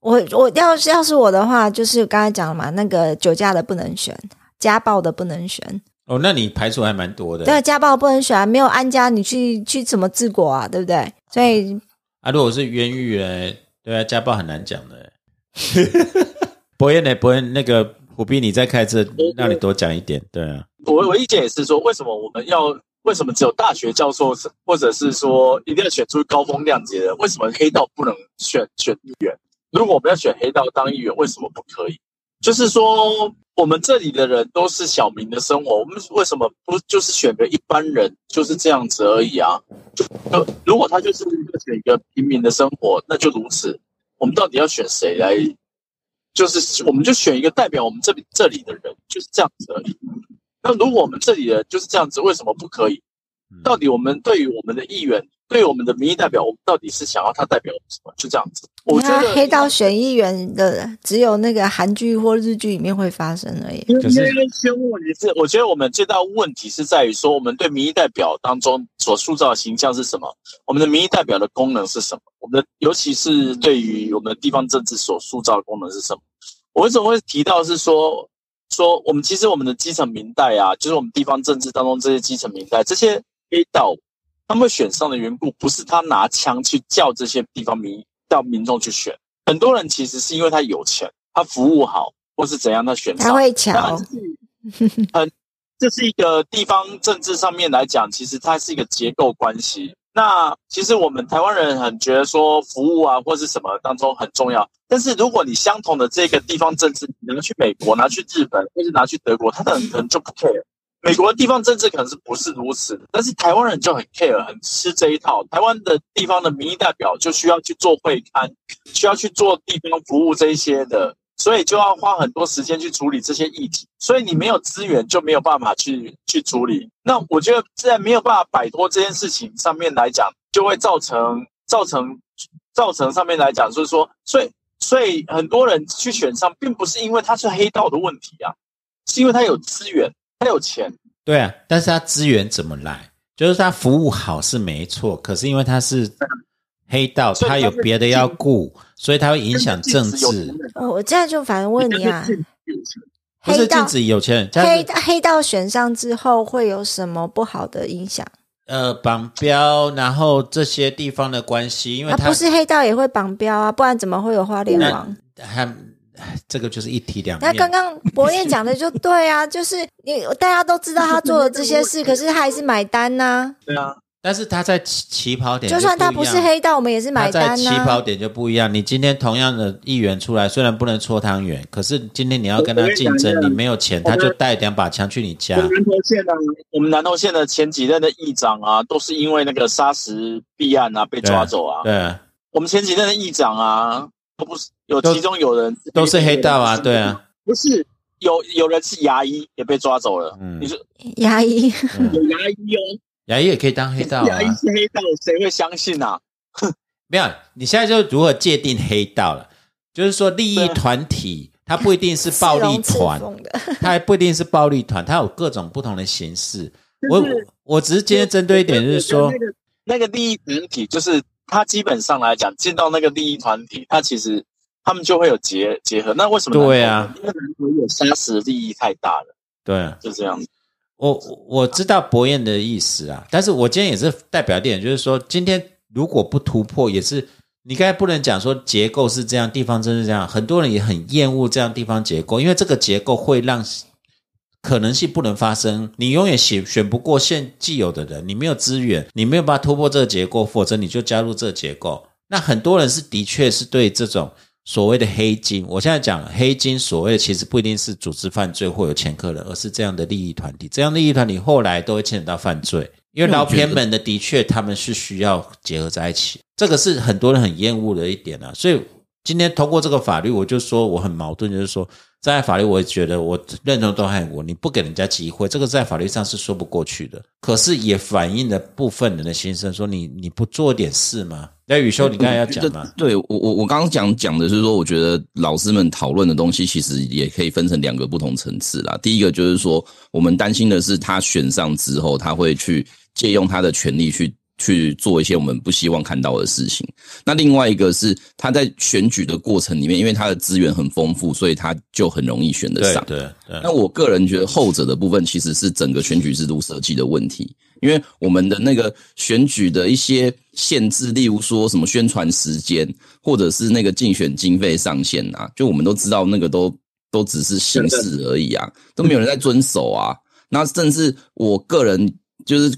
我我要是要是我的话，就是刚才讲了嘛，那个酒驾的不能选，家暴的不能选。哦，那你排除还蛮多的。对，家暴不能选啊，没有安家，你去去怎么治国啊？对不对？所以啊，如果是冤狱嘞，对啊，家暴很难讲的。*laughs* 博彦呢？博彦那个虎逼，你再开车，让你多讲一点。对啊，我我意见也是说，为什么我们要为什么只有大学教授是，或者是说一定要选出高风亮节的？为什么黑道不能选选议员？如果我们要选黑道当议员，为什么不可以？就是说，我们这里的人都是小民的生活，我们为什么不就是选个一般人，就是这样子而已啊？就如果他就是要选一个平民的生活，那就如此。我们到底要选谁来？就是我们就选一个代表我们这里这里的人，就是这样子而已。那如果我们这里的人就是这样子，为什么不可以？到底我们对于我们的议员，对于我们的民意代表，我们到底是想要他代表什么？就这样子。我觉得黑道选议员的，只有那个韩剧或日剧里面会发生而已。就是因为先问题是，我觉得我们最大问题是在于说，我们对民意代表当中所塑造的形象是什么？我们的民意代表的功能是什么？我们的尤其是对于我们的地方政治所塑造的功能是什么？我为什么会提到是说说我们其实我们的基层民代啊，就是我们地方政治当中这些基层民代，这些黑道他们选上的缘故，不是他拿枪去叫这些地方民叫民众去选，很多人其实是因为他有钱，他服务好，或是怎样，他选上。他会那瞧，很，这是一个地方政治上面来讲，其实它是一个结构关系。那其实我们台湾人很觉得说服务啊或是什么当中很重要，但是如果你相同的这个地方政治，你拿去美国、拿去日本或是拿去德国，他可能可能就不 care。美国的地方政治可能是不是如此，但是台湾人就很 care，很吃这一套。台湾的地方的民意代表就需要去做会刊，需要去做地方服务这一些的，所以就要花很多时间去处理这些议题。所以你没有资源，就没有办法去去处理。那我觉得在没有办法摆脱这件事情上面来讲，就会造成造成造成上面来讲，就是说，所以所以很多人去选上，并不是因为他是黑道的问题啊，是因为他有资源，他有钱。对啊，但是他资源怎么来？就是他服务好是没错，可是因为他是黑道，他有别的要顾，所以他会影响政治。呃我现在就反问你啊，不是禁黑道止有钱人，黑黑道选上之后会有什么不好的影响？呃绑标，然后这些地方的关系，因为啊，他不是黑道也会绑标啊，不然怎么会有花莲王？还这个就是一体两面。那刚刚 *laughs* 博彦讲的就对啊，就是你大家都知道他做了这些事，*laughs* 可是他还是买单呐、对啊，但是他在起起跑点就算他不是黑道，我们也是买他在单呐、起跑点就不一样。你今天同样的议员出来，虽然不能搓汤圆，可是今天你要跟他竞争，你没有钱，他就带两把枪去你家我。们南投县呢，我们南投县的前几任的议长啊，都是因为那个砂石弊案啊被抓走啊。对啊，我们前几任的议长啊，都不是有其中有人都是黑道啊，对啊，不是有有人是牙医也被抓走了。嗯你说牙医，有牙医哦，牙医也可以当黑道牙医啊。是黑道，谁会相信啊？*laughs* 没有，你现在就如何界定黑道了？就是说，利益团体它不一定是暴力团，*laughs* 它还不一定是暴力团，它有各种不同的形式。我就是我只是今天针对一点，就是说那，个那个利益团体，就是他基本上来讲，进到那个利益团体，他其实他们就会有结结合。那为什么？对啊因为南投有砂石利益太大了，对啊，就这样子。我我知道博彦的意思啊，但是我今天也是代表点，就是说，今天如果不突破，也是你刚才不能讲说结构是这样，地方真是这样，很多人也很厌恶这样地方结构，因为这个结构会让可能性不能发生，你永远选选不过现既有的人，你没有资源，你没有办法突破这个结构，否则你就加入这个结构。那很多人是的确是对这种所谓的黑金，我现在讲黑金，所谓的其实不一定是组织犯罪或有前科人，而是这样的利益团体，这样的利益团体后来都会牵扯到犯罪，因为老偏门的的确他们是需要结合在一起，这个是很多人很厌恶的一点啊。所以今天通过这个法律，我就说我很矛盾，就是说。在法律，我也觉得我认同东汉国，你不给人家机会，这个在法律上是说不过去的。可是也反映了部分人的心声，说你你不做点事吗？那宇修，你刚才要讲吗？对我我我刚刚讲讲的是说，我觉得老师们讨论的东西其实也可以分成两个不同层次啦。第一个就是说，我们担心的是他选上之后，他会去借用他的权利去。去做一些我们不希望看到的事情。那另外一个是他在选举的过程里面，因为他的资源很丰富，所以他就很容易选得上。对对。那我个人觉得后者的部分其实是整个选举制度设计的问题，因为我们的那个选举的一些限制，例如说什么宣传时间，或者是那个竞选经费上限啊，就我们都知道那个都都只是形式而已啊，都没有人在遵守啊。那甚至我个人就是。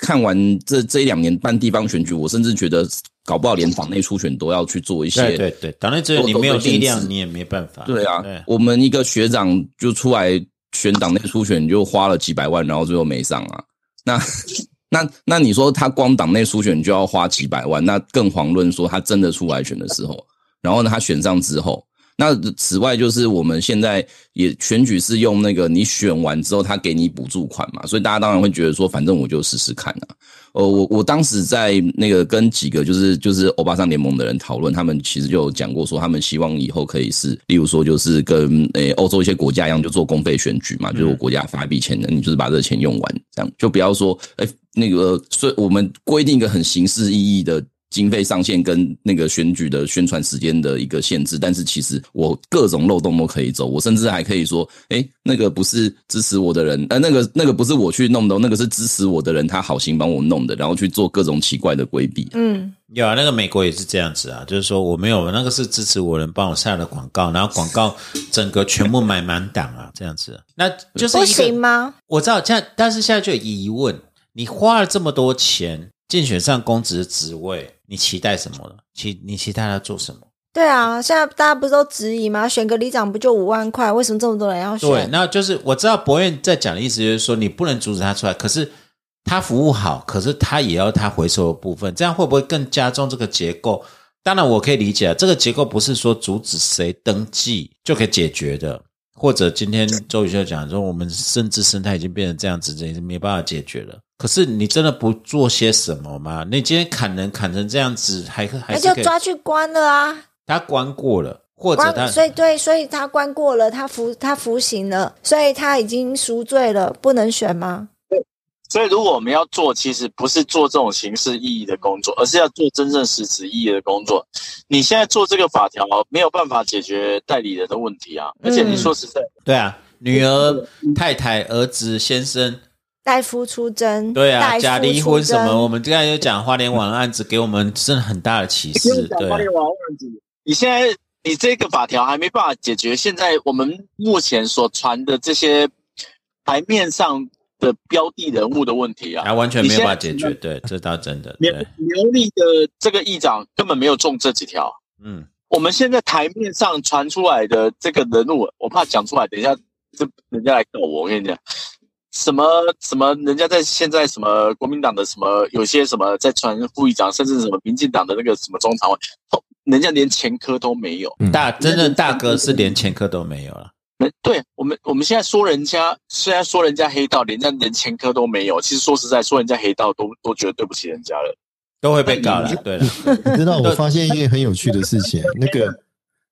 看完这这一两年办地方选举，我甚至觉得搞不好连党内初选都要去做一些。对对对，党内只有你没有力量，你也没办法。对啊，我们一个学长就出来选党内初选，就花了几百万，然后最后没上啊。那 *laughs* 那那你说他光党内初选就要花几百万，那更遑论说他真的出来选的时候，然后呢他选上之后。那此外，就是我们现在也选举是用那个你选完之后，他给你补助款嘛，所以大家当然会觉得说，反正我就试试看啊。呃，我我当时在那个跟几个就是就是欧巴桑联盟的人讨论，他们其实就有讲过说，他们希望以后可以是，例如说就是跟诶欧洲一些国家一样，就做公费选举嘛，就是我国家发一笔钱的，你就是把这个钱用完，这样就不要说诶那个，所以我们规定一个很形式意义的。经费上限跟那个选举的宣传时间的一个限制，但是其实我各种漏洞都可以走，我甚至还可以说，哎，那个不是支持我的人，呃，那个那个不是我去弄的，那个是支持我的人，他好心帮我弄的，然后去做各种奇怪的规避。嗯，有啊，那个美国也是这样子啊，就是说我没有那个是支持我人帮我下的广告，然后广告整个全部买满档啊，这样子，那就是不行吗？我知道，现在但是现在就有疑问，你花了这么多钱。竞选上公职的职位，你期待什么了？期你期待他做什么？对啊，现在大家不是都质疑吗？选个里长不就五万块？为什么这么多人要选？对，那就是我知道博院在讲的意思，就是说你不能阻止他出来，可是他服务好，可是他也要他回收的部分，这样会不会更加重这个结构？当然，我可以理解，这个结构不是说阻止谁登记就可以解决的，或者今天周宇秀讲说，我们甚至生态已经变成这样子，已经没办法解决了。可是你真的不做些什么吗？你今天砍人砍成这样子，还还是那就抓去关了啊？他关过了，或者他所以对，所以他关过了，他服他服刑了，所以他已经赎罪了，不能选吗？所以如果我们要做，其实不是做这种形式意义的工作，而是要做真正实质意义的工作。你现在做这个法条，没有办法解决代理人的问题啊！而且你说实在，对啊，女儿、太太、儿子、先生。代夫出征，对啊，假离婚什么？我们刚才有讲花莲网案子，给我们真的很大的启示。对，花莲网案子，你现在你这个法条还没办法解决，现在我们目前所传的这些台面上的标的人物的问题啊，还完全没有办法解决。对，这倒真的。苗苗栗的这个议长根本没有中这几条。嗯，我们现在台面上传出来的这个人物，我怕讲出来，等一下这人家来告我。我跟你讲。什么什么？人家在现在什么国民党的什么有些什么在传副议长，甚至什么民进党的那个什么中常委，人家连前科都没有。大真正大哥是连前科都没有了。对我们我们现在说人家，虽然说人家黑道，人家连前科都没有。其实说实在，说人家黑道都都觉得对不起人家了，都会被告了。对了，你知道我发现一件很有趣的事情，那个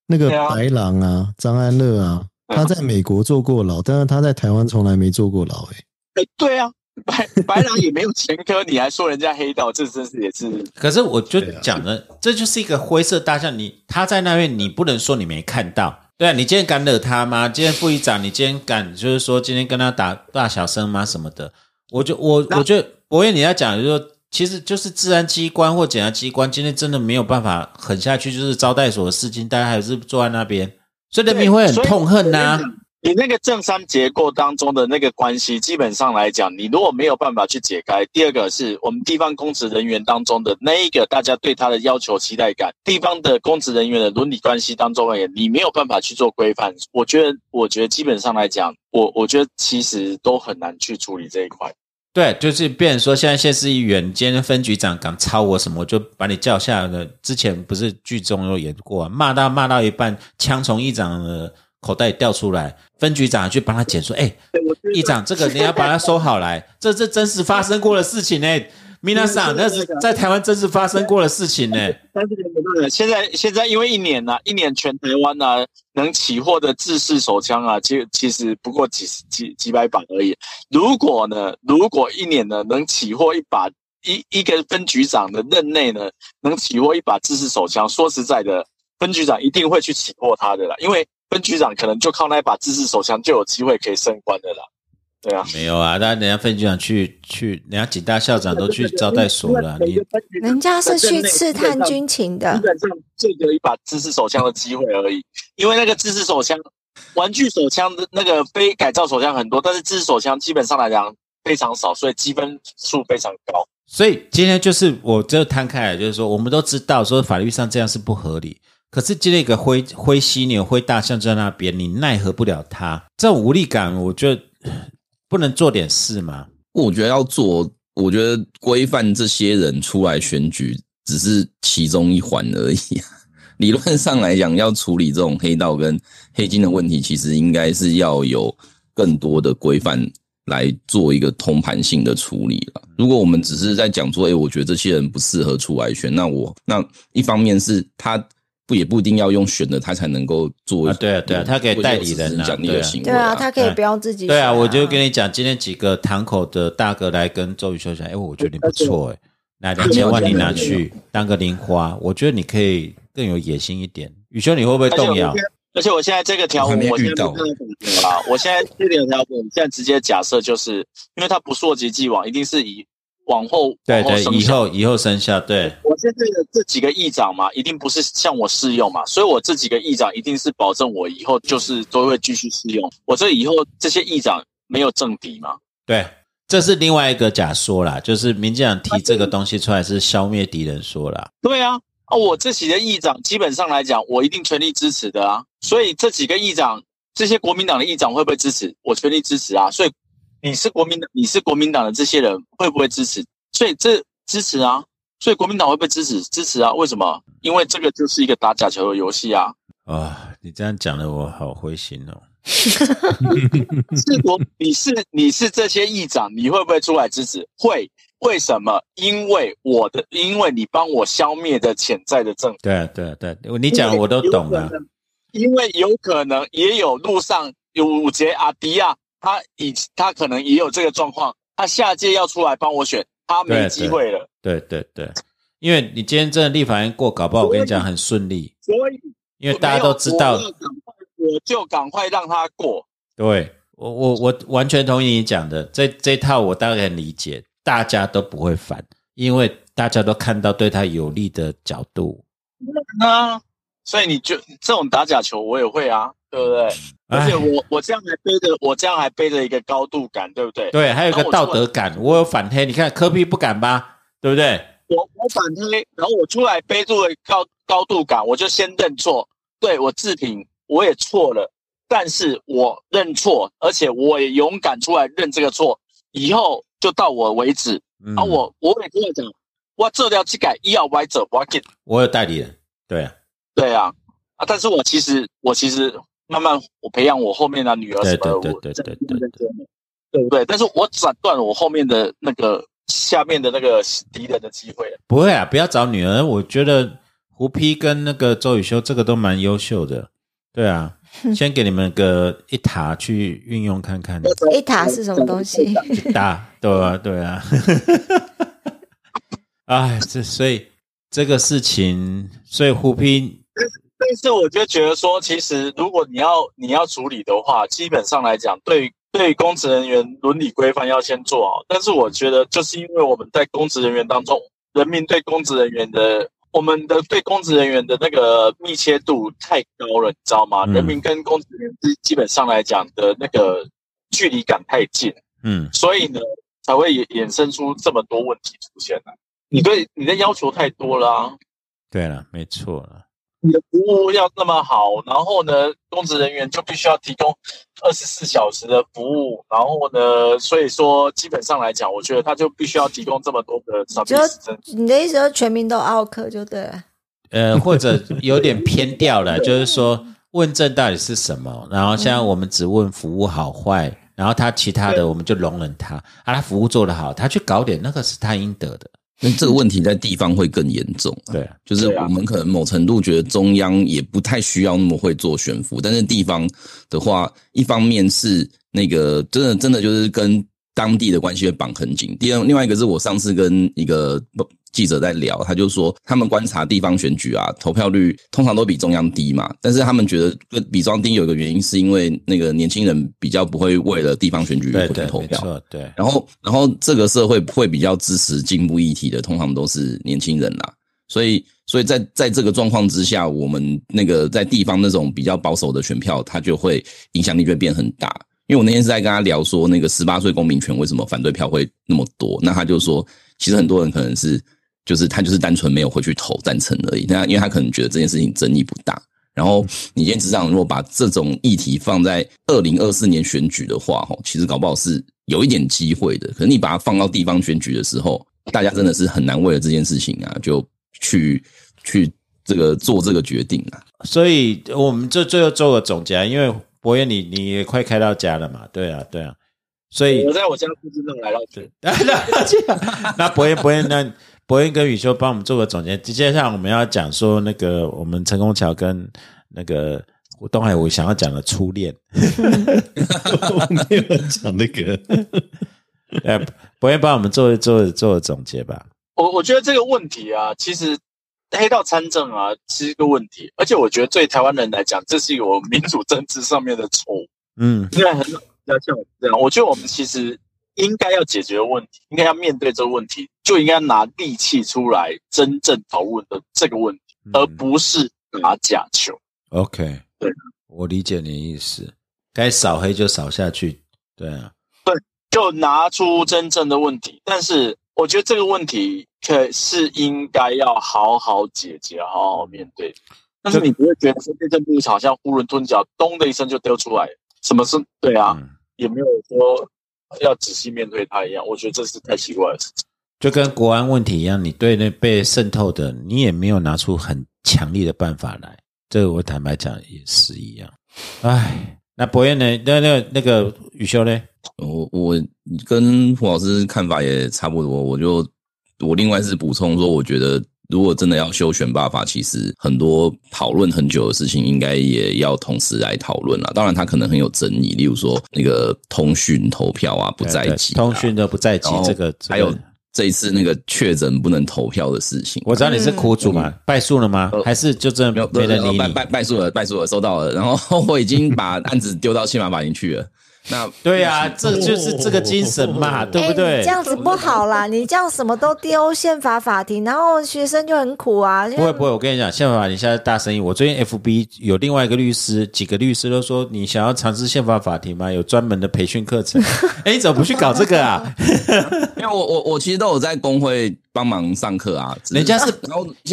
那个白狼啊，张安乐啊。*laughs* 他在美国坐过牢，但是他在台湾从来没坐过牢。哎，哎，对啊，白白狼也没有前科，你还说人家黑道，这真是也是。可是我就讲了，这就是一个灰色大象。你他在那边，你不能说你没看到。对啊，你今天敢惹他吗？今天副议长，你今天敢就是说今天跟他打大小声吗？什么的？我就我我觉得，我跟你要讲，就是说，其实就是治安机关或检察机关今天真的没有办法狠下去，就是招待所的事情，大家还是坐在那边。所以人民会很痛恨呐，你那个政商结构当中的那个关系，基本上来讲，你如果没有办法去解开，第二个是我们地方公职人员当中的那一个大家对他的要求期待感，地方的公职人员的伦理关系当中而言，你没有办法去做规范。我觉得，我觉得基本上来讲，我我觉得其实都很难去处理这一块。对，就是变成说，现在县市议员，今天分局长敢抄我什么，我就把你叫下来了。之前不是剧中有演过，啊，骂到骂到一半，枪从议长的口袋掉出来，分局长去帮他捡，说：“哎，议长，这个你要把它收好来，这这真实发生过的事情呢。”米娜桑，那是在台湾真是发生过的事情呢。但是现在现在因为一年呢，一年全台湾呢能起货的制式手枪啊，其其实不过几十几几百把而已。如果呢，如果一年呢能起货一把，一一个分局长的任内呢能起货一把制式手枪，说实在的，分局长一定会去起货他的啦，因为分局长可能就靠那把制式手枪就有机会可以升官的啦。对啊，没有啊，但人家分局长去去，人家警大校长都去招待所了，*laughs* 你人家是去刺探军情的，基本上就有一把自制手枪的机会而已。因为那个自制手枪、玩具手枪的那个非改造手枪很多，但是自制手枪基本上来讲非常少，所以积分数非常高。所以今天就是我这摊开来，就是说我们都知道说法律上这样是不合理，可是今天一个灰灰犀牛、灰大象在那边，你奈何不了它，这种无力感，我觉得。不能做点事吗？我觉得要做，我觉得规范这些人出来选举只是其中一环而已。*laughs* 理论上来讲，要处理这种黑道跟黑金的问题，其实应该是要有更多的规范来做一个通盘性的处理了。如果我们只是在讲说，哎，我觉得这些人不适合出来选，那我那一方面是他。不也不一定要用选的，他才能够做。对啊，对啊，他可以代理人奖励的行为。对啊，他可以不用自己。对啊，我就跟你讲，今天几个堂口的大哥来跟周宇修讲，哎，我觉得你不错，哎，那两千万你拿去当个零花，我觉得你可以更有野心一点。宇修，你会不会动摇？而且我现在这个条文，我现在不啊，我现在这条条文，现在直接假设就是，因为它不溯及既往，一定是以。往后对对，以后以后生效。对我现在的这几个议长嘛，一定不是向我适用嘛，所以我这几个议长一定是保证我以后就是都会继续适用。我这以后这些议长没有政敌嘛？对，这是另外一个假说啦，就是民进党提这个东西出来是消灭敌人说啦。对啊，啊，我这几个议长基本上来讲，我一定全力支持的啊。所以这几个议长，这些国民党的议长会不会支持？我全力支持啊。所以。你是国民党，你是国民党的这些人会不会支持？所以这支持啊，所以国民党会不会支持？支持啊？为什么？因为这个就是一个打假球的游戏啊！啊，你这样讲的我好灰心哦。*laughs* 是国，你是你是这些议长，你会不会出来支持？会？为什么？因为我的，因为你帮我消灭的潜在的政。对对对，你讲我都懂了。因为有可能也有路上有五杰阿迪亚。他以他可能也有这个状况，他下届要出来帮我选，他没机会了。对对对，因为你今天真的立法院过，搞不好我跟你讲很顺利。所以，因为大家都知道，我就赶快让他过。对我我我完全同意你讲的，这这套我当然理解，大家都不会反，因为大家都看到对他有利的角度。那所以你就这种打假球，我也会啊，对不对？而且我我这样还背着我这样还背着一个高度感，对不对？对，还有一个道德感。我有反黑，你看科比不敢吧？对不对？我我反黑，然后我出来背住了高高度感，我就先认错。对我自评我也错了，但是我认错，而且我也勇敢出来认这个错。以后就到我为止。啊，我我也跟我讲，我这条去改，一要歪走，我给。我有代理人，对啊，对啊，啊，但是我其实我其实。慢慢，我培养我后面的女儿什么的，对对对对对对，对不对？但是我斩断了我后面的那个下面的那个敌人的机会。不会啊，不要找女儿。我觉得胡批跟那个周雨修这个都蛮优秀的。对啊，*laughs* 先给你们个一塔去运用看看。一塔是什么东西？大，对啊，对啊。*laughs* 哎，这所以这个事情，所以胡批。但是我就觉得说，其实如果你要你要处理的话，基本上来讲，对对公职人员伦理规范要先做好。但是我觉得，就是因为我们在公职人员当中，人民对公职人员的我们的对公职人员的那个密切度太高了，你知道吗？嗯人民跟公职人员基基本上来讲的那个距离感太近，嗯，所以呢才会衍衍生出这么多问题出现来。你对你的要求太多了、啊，对了，没错了。你的服务要那么好，然后呢，公职人员就必须要提供二十四小时的服务，然后呢，所以说基本上来讲，我觉得他就必须要提供这么多的 service，你的意思说全民都奥克就对了？呃，或者有点偏掉了，就是说问政到底是什么，然后现在我们只问服务好坏，然后他其他的我们就容忍他，啊，他服务做得好，他去搞点那个是他应得的，那这个问题在地方会更严重、啊。对啊，就是我们可能某程度觉得中央也不太需要那么会做悬浮，但是地方的话，一方面是那个真的真的就是跟当地的关系会绑很紧。第二，另外一个是我上次跟一个记者在聊，他就说他们观察地方选举啊，投票率通常都比中央低嘛，但是他们觉得比中央低有一个原因是因为那个年轻人比较不会为了地方选举回去对对，投票。没错，对，然后，然后这个社会会比较支持进步议题的，通常都是年轻人啦。所以，所以在在这个状况之下，我们那个在地方那种比较保守的选票，它就会影响力就会变很大。因为我那天是在跟他聊说，那个十八岁公民权为什么反对票会那么多？那他就说，其实很多人可能是就是他就是单纯没有回去投赞成而已。那因为他可能觉得这件事情争议不大。然后你今天执掌如果把这种议题放在二零二四年选举的话，哈，其实搞不好是有一点机会的。可是你把它放到地方选举的时候，大家真的是很难为了这件事情啊，就去去这个做这个决定啊。所以我们就最后做个总结啊，因为博彦你你也快开到家了嘛，对啊对啊，所以我在我家附近弄来到去。*laughs* 那那博彦博彦那博彦跟宇修帮我们做个总结，接下来我们要讲说那个我们陈功桥跟那个东海我想要讲的初恋，我没有讲那个。*laughs* 呃，博彦帮我们做做做个总结吧。我我觉得这个问题啊，其实黑道参政啊是一个问题，而且我觉得对台湾人来讲，这是一个我们民主政治上面的错误。嗯因为很少要像我们这样，我觉得我们其实应该要解决问题，应该要面对这个问题，就应该拿力气出来真正讨论的这个问题，而不是打假球。OK，对，我理解你的意思，该扫黑就扫下去，对啊，对就拿出真正的问题，但是我觉得这个问题可是应该要好好解决，好好面对。但是你不会觉得说内政部好像囫囵吞枣，咚的一声就丢出来，什么是对啊？嗯，也没有说要仔细面对它一样。我觉得这是太奇怪的事情。就跟国安问题一样，你对那被渗透的，你也没有拿出很强力的办法来，这个我坦白讲也是一样。唉，那博彦呢？那那那个宇修呢？我我跟胡老师看法也差不多，我就我另外是补充说，我觉得如果真的要修选罢法，其实很多讨论很久的事情，应该也要同时来讨论了。当然，它可能很有争议，例如说那个通讯投票啊不在籍、啊，通讯的不在籍这个还有这一次那个确诊不能投票的事情。我知道你是苦主嘛，败诉了吗？还是就真没有的没人理你？败败败诉了，败诉了，收到了。然后我已经把案子丢到宪法法庭去了。那对啊，这就是这个精神嘛，*laughs* 对不哎对你这？样子不好啦，*laughs* 你这样什么都丢宪法法庭，然后学生就很苦啊。不会不会，我跟你讲，宪法法庭现在大生意。我最近 FB 有另外一个律师，几个律师都说，你想要尝试宪法法庭吗？有专门的培训课程。*laughs* 哎，你怎么不去搞这个啊？因为我我我其实都有在工会帮忙上课啊，人家是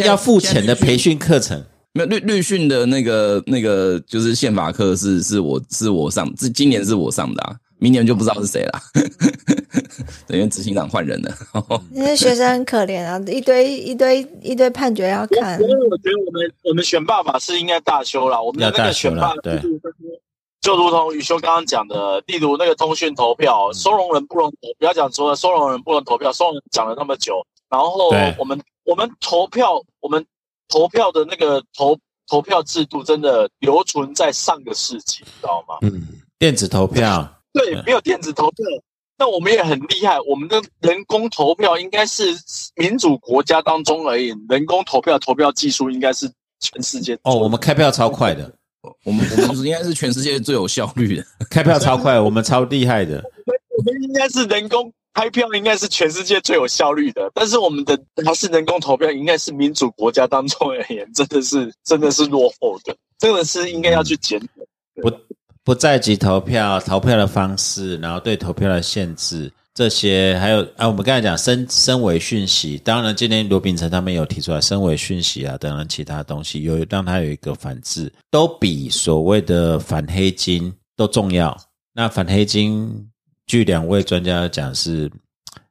要付钱的培。训课程。没有律律训的那个那个就是宪法课是是我是我上，这今年是我上的啊，明年就不知道是谁了。*laughs* 对，因为执行长换人了。*laughs* 那些学生很可怜啊，一堆一堆一堆判决要看因。为我觉得我们我们选罢法是应该大修了，我们的那个选罢要大修了对就如同宇修刚刚讲的，例如那个通讯投票，收容人不能投，不要讲说收容人不能投票，收容人讲了那么久，然后我们我们投票，我们投票的那个投投票制度真的留存在上个世纪，你知道吗？嗯，电子投票，对，没有电子投票，那我们也很厉害。我们的人工投票应该是民主国家当中而已，人工投票投票技术应该是全世界哦，我们开票超快的，我们我们应该是全世界最有效率的。开票超快，我们超厉害的。*laughs* 我们应该是人工开票应该是全世界最有效率的，但是我们的还是人工投票，应该是民主国家当中而言，真的是真的是落后的，真的是应该要去检讨。不不在即投票、投票的方式，然后对投票的限制这些，还有啊，我们刚才讲声声尾讯息，当然今天罗秉成他们有提出来声尾讯息啊，等等其他东西，有让他有一个反制，都比所谓的反黑金都重要。那反黑金，据两位专家讲是，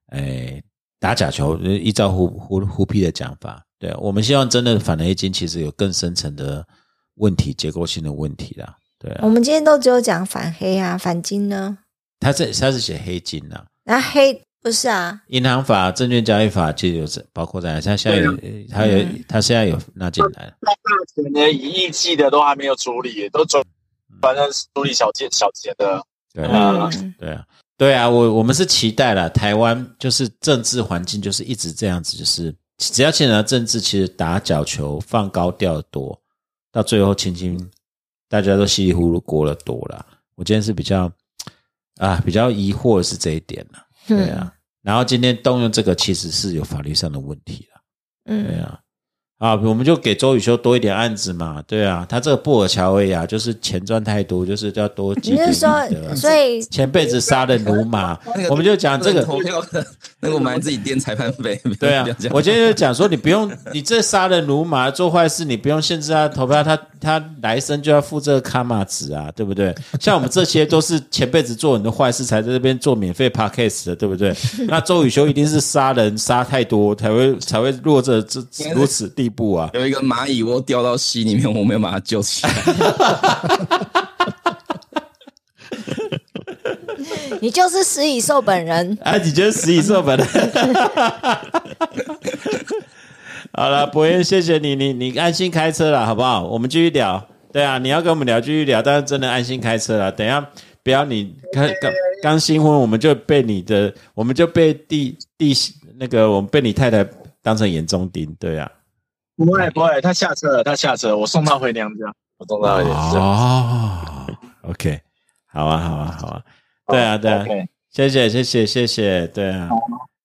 哎，打假球，依照胡胡胡批的讲法，对我们希望真的反黑金其实有更深层的问题，结构性的问题啦。对啊，我们今天都只有讲反黑啊，反金呢？他这他是写黑金呐、那黑不是啊？银行法、证券交易法其实有这包括在，他现在有，他有，他现在有纳进来了。大钱的一亿计的都还没有处理，都转反正是处理小件小钱的。对啊，嗯，对啊，对啊，我我们是期待了，台湾就是政治环境就是一直这样子，就是只要牵扯到政治，其实打角球放高调的多，到最后轻轻大家都稀里糊涂过了多了。我今天是比较啊比较疑惑的是这一点了，对啊。然后今天动用这个其实是有法律上的问题了，对嗯，啊。啊，我们就给周宇修多一点案子嘛，对啊，他这个布尔乔维亚就是钱赚太多，就是要多积点你是说阴德，所以前辈子杀人如麻，我们就讲这个投票的，那个我们还自己垫裁判费。对啊我今天就讲说，你不用，你这杀人如麻，做坏事，你不用限制他投票，他他来生就要付这个卡玛值啊，对不对？像我们这些都是前辈子做很多坏事，才在这边做免费 podcast 的，对不对？*laughs* 那周宇修一定是杀人杀太多，才会才会落这这如此地步啊！有一个蚂蚁窝掉到溪里面，我没有把它救起来。*laughs* 你就是食蚁兽本人。啊，你就是死以受本人？*laughs* 好了，博彦，谢谢你，你你安心开车了，好不好？我们继续聊。对啊，你要跟我们聊，继续聊，但是真的安心开车了。等一下不要你刚刚刚新婚，我们就被你的，我们就被弟弟那个，我们被你太太当成眼中钉。对啊，不会不会，他下车了，他下车了，我送他回娘家，我送他回娘家。哦，OK，好啊，好啊，好啊，对啊，对啊谢谢，谢谢，谢谢，对啊，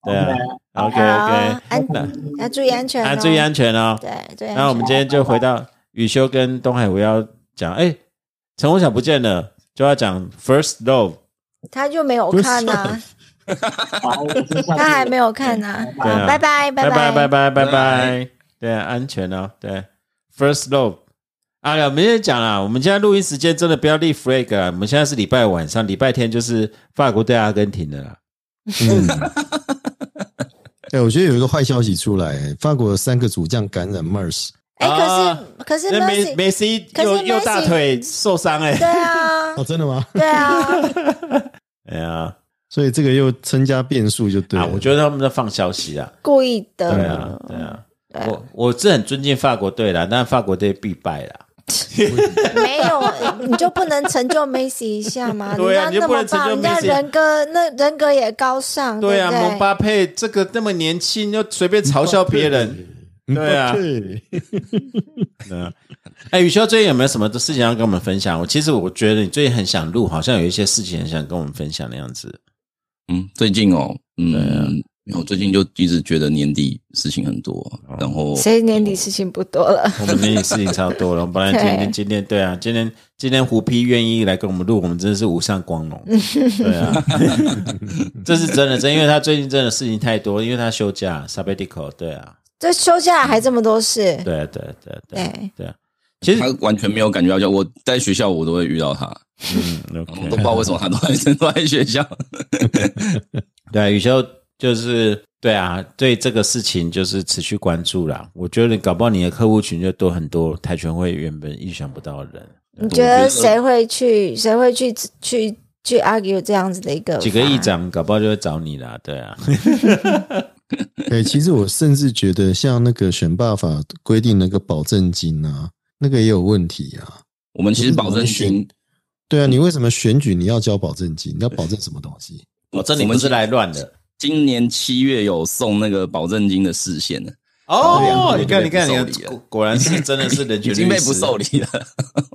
对啊，OK OK，安那要注意安全、哦，啊，注意安全哦。对，注意安全。那我们今天就回到雨修跟东海我要讲，哎，陈红晓不见了，就要讲 First Love，他就没有看 *laughs* 呐、他还没有看呐、对拜拜，拜拜拜拜拜拜对啊，安全哦，对，First Love。啊，我们先讲啦，我们现在录音时间真的不要立 flag 啊！我们现在是礼拜晚上，礼拜天就是法国对阿根廷的啦。*laughs* 嗯，哎，我觉得有一个坏消息出来，法国有三个主将感染 MERS，哎、啊可是可是那梅西可是右右大腿受伤哎、对啊哦，，真的吗？*laughs* 对啊，*laughs* 哎呀所以这个又增加变数就对了。啊，我觉得他们在放消息啊，*laughs* 故意的。对啊，对啊，对我我是很尊敬法国队啦，但法国队必败啦。没有，你就不能成就 Messi 一下吗？*laughs* 对啊人家那么棒，你就不能成就人家 Messi 人格那人格也高尚，对啊，不对蒙巴佩这个那么年轻，又随便嘲笑别人，*laughs* 对啊。哎，宇修最近有没有什么事情要跟我们分享？我其实我觉得你最近很想录，好像有一些事情很想跟我们分享的样子。嗯，最近哦，对我最近就一直觉得年底事情很多，然后谁年底事情不多了？我们年底事情超多了，我本来今天对今天对啊，今天今天胡批愿意来跟我们录，我们真的是无上光荣。*laughs* 对啊，*laughs* 这是真的，真因为他最近真的事情太多，因为他休假 sabbatical，对啊，这休假还这么多事，对啊对啊对啊对啊对。其实他完全没有感觉到，就我在学校我都会遇到他，嗯我都不知道为什么他都在都在学校。*laughs* 对啊，宇修就是对啊，对这个事情就是持续关注啦。我觉得搞不好你的客户群就多很多跆拳会原本意想不到的人，你觉得谁会去？谁会去去去 argue 这样子的一个几个议法长搞不好就会找你啦。对啊，*laughs* 哎，其实我甚至觉得，像那个选罢法规定那个保证金啊，那个也有问题啊。我们其实保证金，对啊，你为什么选举你要交保证金？你要保证什么东西？我这你们是来乱的今年七月有送那个保证金的视线的，哦。你看，你看，你看果果然是真的是人权 *laughs* 已经被不受理了，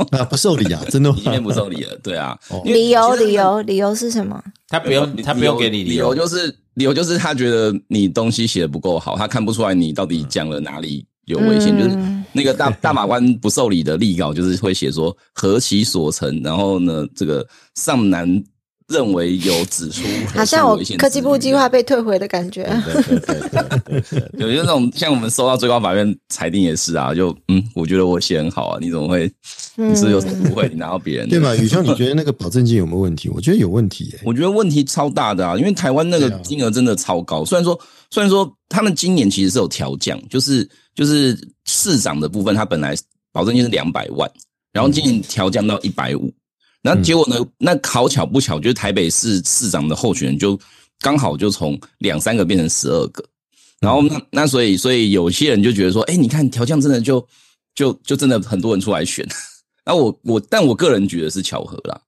啊，不受理啊，真的已？经被不受理了。对啊，理由理由理由是什么？他不用，他不用给你理由由，就是理由就是他觉得你东西写的不够好，他看不出来你到底讲了哪里有危险，就是那个大 *laughs* 大法官不受理的立稿，就是会写说何其所成，然后呢，这个上南。认为有指出，*laughs* 好像我科技部计划被退回的感觉。对对对对对，*laughs* 有些那种像我们收到最高法院裁定也是啊，就嗯，我觉得我写很好啊，你怎么会？你是有什么不会？你拿到别人对吗？宇秋，你 *laughs* 觉得那个保证金有没有问题？我觉得有问题。我觉得问题超大的啊，因为台湾那个金额真的超高。虽然说，虽然说他们今年其实是有调降，就是就是市长的部分，他本来保证金是两百万，然后今年调降到一百五。那结果呢？那好巧不巧，就是台北市市长的候选人就刚好就从两三个变成十二个，然后那那所以所以有些人就觉得说，哎，你看调降真的就就就真的很多人出来选。*laughs* 那我我但我个人觉得是巧合啦。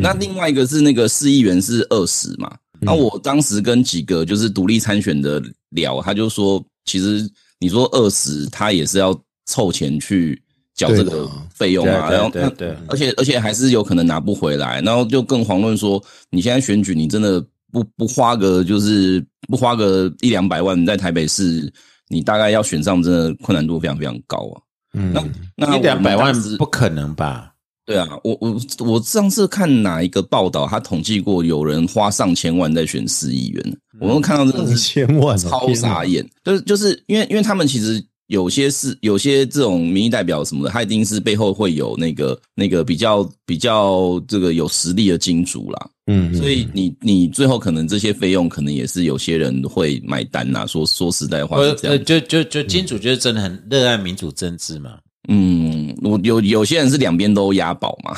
那另外一个是那个市议员是二十嘛？那我当时跟几个就是独立参选的聊，他就说，其实你说二十，他也是要凑钱去。缴这个费用啊，然后对对，而且而且还是有可能拿不回来，然后就更遑论说你现在选举，你真的不不花个就是不花个一两百万在台北市，你大概要选上，真的困难度非常非常高啊。嗯，那那一两百万不可能吧？对啊，我我我上次看哪一个报道，他统计过有人花上千万在选市议员，我们看到这个是千万，超傻眼。就是就是因为因为他们其实。有些是有些这种民意代表什么的，他一定是背后会有那个那个比较比较这个有实力的金主啦。嗯，所以你你最后可能这些费用可能也是有些人会买单呐。说说实在话，呃，就就就金主就是真的很热爱民主政治嘛。嗯，我有有些人是两边都押宝嘛，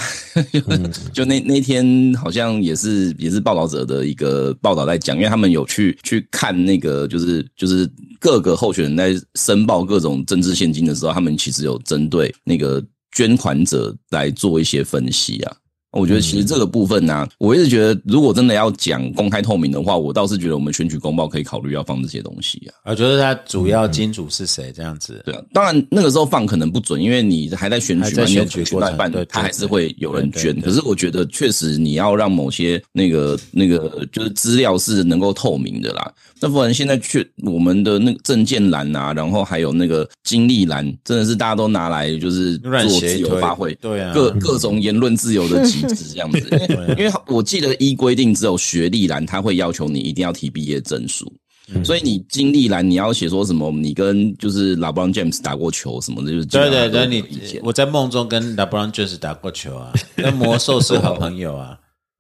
*laughs* 就那那天好像也是也是报道者的一个报道在讲，因为他们有去去看那个就是就是各个候选人在申报各种政治现金的时候，他们其实有针对那个捐款者来做一些分析啊。我觉得其实这个部分呢，我一直觉得，如果真的要讲公开透明的话，我倒是觉得我们选举公报可以考虑要放这些东西啊。我觉得它主要金主是谁这样子？对啊，当然那个时候放可能不准，因为你还在选举嘛，选举过半，他还是会有人捐。可是我觉得确实你要让某些那个那个就是资料是能够透明的啦。那不然现在去我们的那个证件栏啊，然后还有那个经历栏，真的是大家都拿来就是做自由发挥，对啊，各各种言论自由的极致这样子。因为 *laughs* 因为我记得依规定，只有学历栏他会要求你一定要提毕业证书，所以你经历栏你要写说什么，你跟就是拉布朗 James 打过球什么的，就是对对对，你我在梦中跟拉布朗 James 打过球啊，跟魔兽是好朋友啊。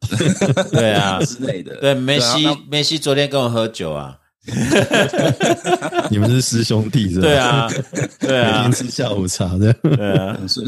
*laughs* 对啊，之类的。对，梅西，梅西昨天跟我喝酒啊。*laughs* 你们是师兄弟是吧？对啊，对啊，每天吃下午茶的。对啊，所以，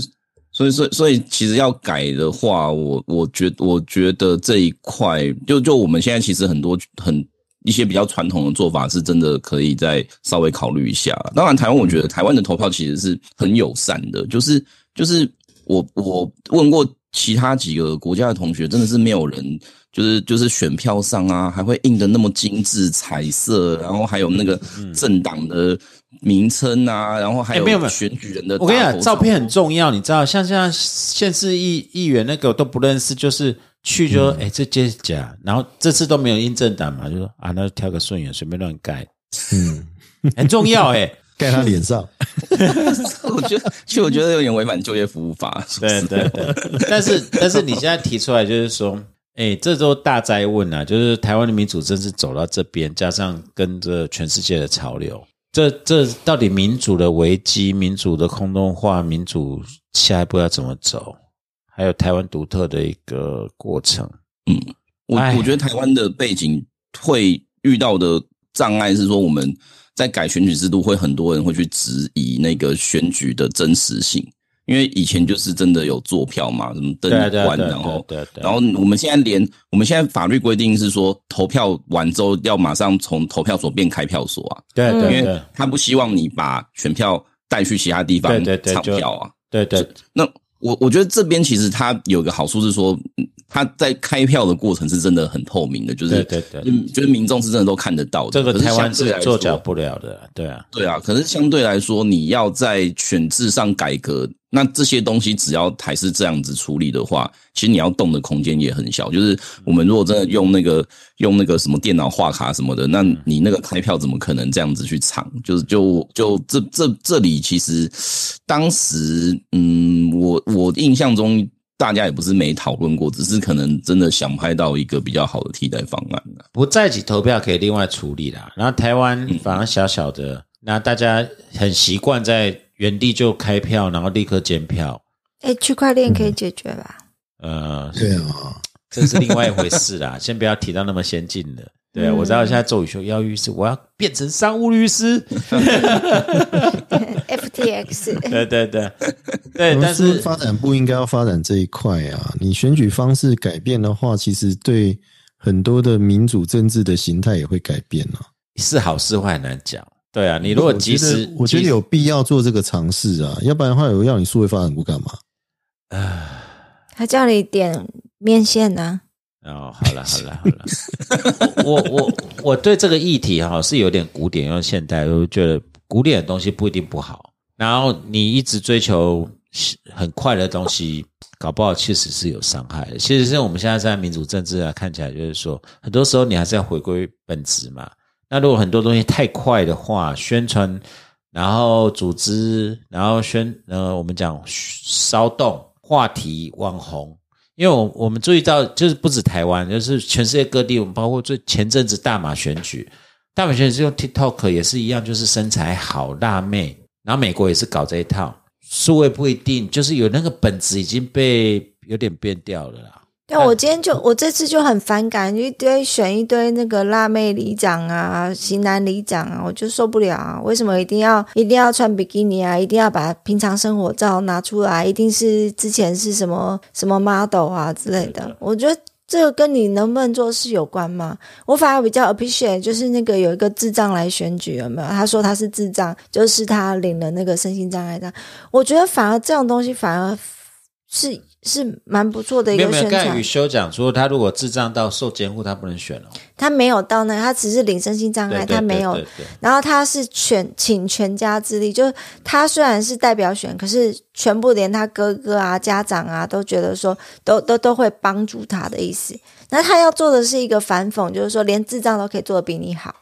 所以，所以，所以，其实要改的话，我，我觉，我觉得这一块，就，就我们现在其实很多很一些比较传统的做法，是真的可以再稍微考虑一下。当然，台湾我觉得台湾的投票其实是很友善的，就是，就是我，我问过。其他几个国家的同学真的是没有人，就是就是选票上啊，还会印的那么精致彩色，然后还有那个政党的名称啊，然后还有没有选举人的。我跟你讲，照片很重要，你知道，像像县市议议员那个都不认识，就是去就哎这这假，然后这次都没有印政党嘛，就说啊那挑个顺眼随便乱盖，嗯，*laughs* 很重要哎。*laughs* 盖他脸上，*laughs* 我觉得，其实我觉得有点违反就业服务法。对对对，但是但是你现在提出来就是说，哎，这都大灾问啊！就是台湾的民主政治走到这边，加上跟着全世界的潮流，这这到底民主的危机、民主的空洞化、民主下一步要怎么走？还有台湾独特的一个过程。嗯，我我觉得台湾的背景会遇到的障碍是说我们。在改选举制度，会很多人会去质疑那个选举的真实性，因为以前就是真的有坐票嘛，什么登关，然后，然后我们现在连我们现在法律规定是说，投票完之后要马上从投票所变开票所啊，对对，因为他不希望你把选票带去其他地方唱票啊，对对。那我我觉得这边其实它有个好处是说，嗯它在开票的过程是真的很透明的，就是对对就是民众是真的都看得到的。这个台湾是做假不了的，对啊，对啊，可是相对来说，你要在选制上改革，那这些东西只要还是这样子处理的话，其实你要动的空间也很小。就是我们如果真的用那个用那个什么电脑画卡什么的，那你那个开票怎么可能这样子去藏？就是就就这这这里其实当时嗯，我我印象中。大家也不是没讨论过，只是可能真的想拍到一个比较好的替代方案了。不在籍投票可以另外处理啦。然后台湾反而小小的，那大家很习惯在原地就开票，然后立刻检票。哎，区块链可以解决吧？呃，对啊，*laughs* 这是另外一回事啦，先不要提到那么先进的。对啊，我知道现在周宇修要律师，我要变成商务律师。*laughs* FTX 对 *laughs* 对对对，但是发展不应该要发展这一块啊。你选举方式改变的话，其实对很多的民主政治的形态也会改变啊。是好是坏很难讲。对啊，你如果及时我觉得，我觉得有必要做这个尝试啊，要不然的话，有要你数位发展部干嘛？啊他叫你点面线呢、哦，好了好了好了，*laughs* 我我我对这个议题哈是有点古典又现代，我觉得古典的东西不一定不好，然后你一直追求很快的东西，搞不好确实是有伤害的。其实像我们现在在民主政治啊，看起来就是说，很多时候你还是要回归本质嘛。那如果很多东西太快的话，宣传，然后组织，然后宣呃，我们讲骚动话题网红，因为我我们注意到，就是不止台湾，就是全世界各地，我们包括最前阵子大马选举，大马选举是用 TikTok 也是一样，就是身材好辣妹，然后美国也是搞这一套，数位不一定，就是有那个本质已经被有点变掉了啦。对，我今天就我这次就很反感，一堆选一堆那个辣妹里长啊、型男里长啊，我就受不了啊！为什么一定要一定要穿比基尼啊？一定要把平常生活照拿出来？一定是之前是什么什么 model 啊之类的？我觉得这个跟你能不能做事有关吗？我反而比较 appreciate，就是那个有一个智障来选举，有没有？他说他是智障，就是他领了那个身心障碍证。我觉得反而这种东西反而是是蛮不错的一没有没有，个宣传刚才宇。修讲说，他如果智障到受监护，他不能选哦。他没有到那，他只是领身心障碍，对对他没有然后他是全请全家之力，就是他虽然是代表选，可是全部连他哥哥啊、家长啊都觉得说，都都都会帮助他的意思。那他要做的是一个反讽，就是说连智障都可以做的比你好。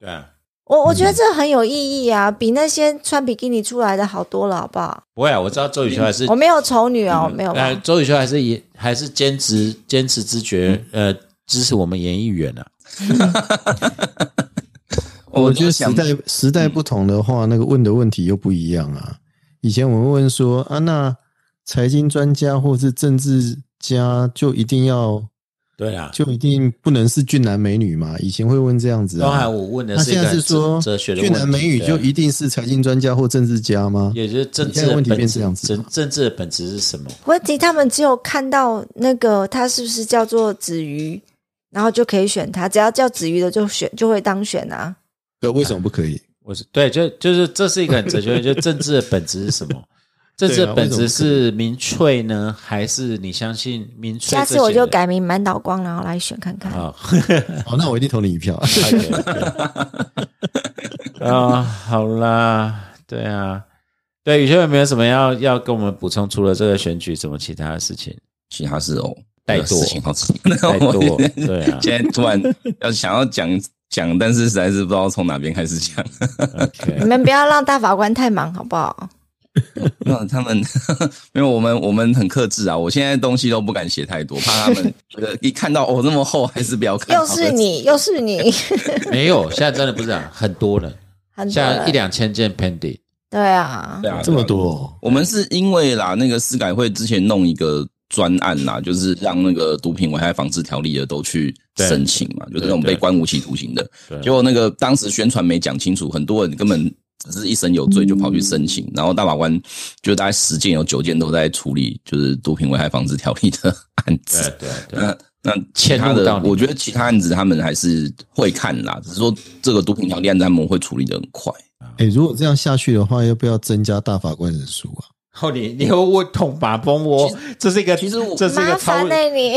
对啊，我我觉得这很有意义啊，比那些穿比基尼出来的好多了，好不好？不会啊，我知道周雨秋还是我没有丑女哦，没有呃，吧？周雨秋还是也还是坚持坚持自觉，呃，支持我们演艺员啊。*laughs* 我觉得时代时代不同的话，那个问的问题又不一样啊。以前我们问说啊，那财经专家或是政治家就一定要对啊，就一定不能是俊男美女嘛？以前会问这样子刚才啊。我问的那现在是说哲哲学的，俊男美女就一定是财经专家或政治家吗？也就是政治的本质变这样子政政治的本质是什么？问题他们只有看到那个他是不是叫做子瑜，然后就可以选他，只要叫子瑜的就选就会当选啊。对，为什么不可以？我是对，就就是这是一个很哲学，就政治的本质是什么？政治的本质是民粹呢，还是你相信民粹？下次我就改名满岛光，然后来选看看。啊。好，*laughs* 那我一定投你一票。*laughs* *laughs* 啊，好啦，对啊，对，宇轩有没有什么要要跟我们补充？除了这个选举，什么其他的事情？其他事哦，怠惰事情好吃，太多，对啊现在突然要想要讲讲，但是实在是不知道从哪边开始讲。你们不要让大法官太忙，好不好？*laughs* 那他们 *laughs* 没有我们我们很克制啊，我现在东西都不敢写太多，怕他们觉得一看到哦那么厚，还是不要看。又是你，又是你，*laughs* 没有，现在真的不是这样，很多人，很多像一人两千件 pending，对啊，对啊，这么多。哦，我们是因为啦，那个司改会之前弄一个专案啦，就是让那个毒品危害防治条例的都去申请嘛，就是那种被关无期徒刑的。对。结果那个当时宣传没讲清楚，很多人根本只是一身有罪就跑去申请，然后大法官就大概十件有九件都在处理就是毒品危害防治条例的案子。对对，那那其他的我觉得其他案子他们还是会看啦，只是说这个毒品条例案子他们会处理的很快。哎，如果这样下去的话，要不要增加大法官人数啊？后你你又问痛把蜂窝，这是一个其实我这是一个超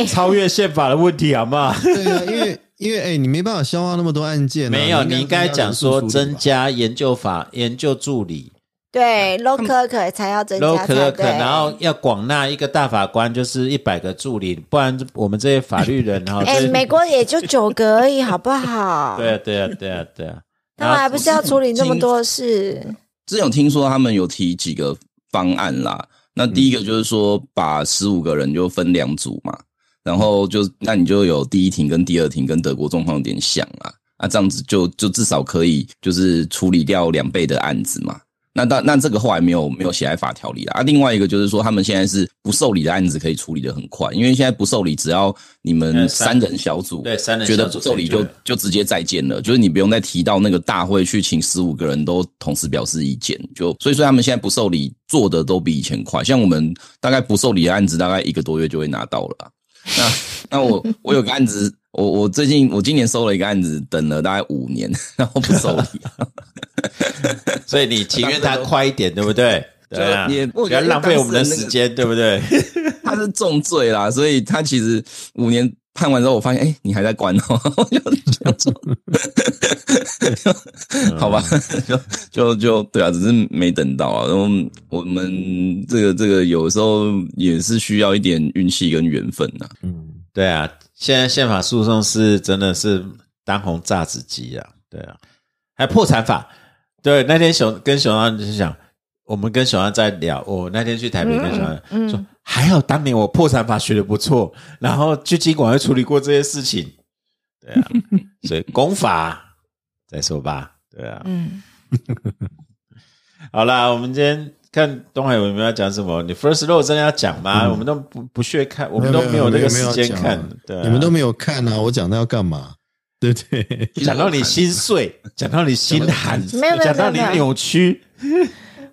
超越宪法的问题，好不好？对啊，因为因为哎、你没办法消化那么多案件、啊。没有，你应该讲说增增加研究法研究助理对 low 科可才要增加 low 加可可。然后要广纳一个大法官，就是一百个助理，不然我们这些法律人哈，*laughs* 哎、这美国也就九个而已，好不好？*laughs* 对啊对啊对啊对啊，他们还不是要处理那么多事？之前有听说他们有提几个方案啦。那第一个就是说，把十五个人就分两组嘛，然后就那你就有第一庭跟第二庭跟德国状况有点像啊，啊这样子就就至少可以就是处理掉两倍的案子嘛。那那那这个后来没有没有写在法条里啦。啊，另外一个就是说，他们现在是不受理的案子可以处理的很快，因为现在不受理，只要你们呃三三人小组对三人觉得受理就就直接再见了，就是你不用再提到那个大会去请十五个人都同时表示意见，就所以说他们现在不受理做的都比以前快，像我们大概不受理的案子大概一个多月就会拿到了啊。*laughs* 那那我我有个案子，我我最近我今年收了一个案子，等了大概五年，然后不受理，*laughs* 所以你情愿他快一点，对不对？对啊，也不要浪费我们的时间，对不对？*laughs* 他是重罪啦，所以他其实五年判完之后，我发现，哎、你还在关哦，*laughs* 我就就就 *laughs* 好吧，*laughs* 就就就对啊，只是没等到啊。然后我们这个这个有时候也是需要一点运气跟缘分呐、嗯，对啊，现在宪法诉讼是真的是当红炸子鸡啊，对啊，还有破产法。对，那天熊跟熊安就是讲，我们跟小安在聊，我那天去台北跟小安说，还好当年我破产法学的不错，然后去经管会处理过这些事情，对啊，*laughs* 所以公法再说吧，对啊，嗯，*laughs* 好啦，我们今天看东海有没有要讲什么？你 First Row 真的要讲吗？我们都不不屑看，我们都没有那个时间看，对、啊，你们都没有看啊！我讲那要干嘛？对不对？讲到你心碎，讲到你心寒，讲到你扭曲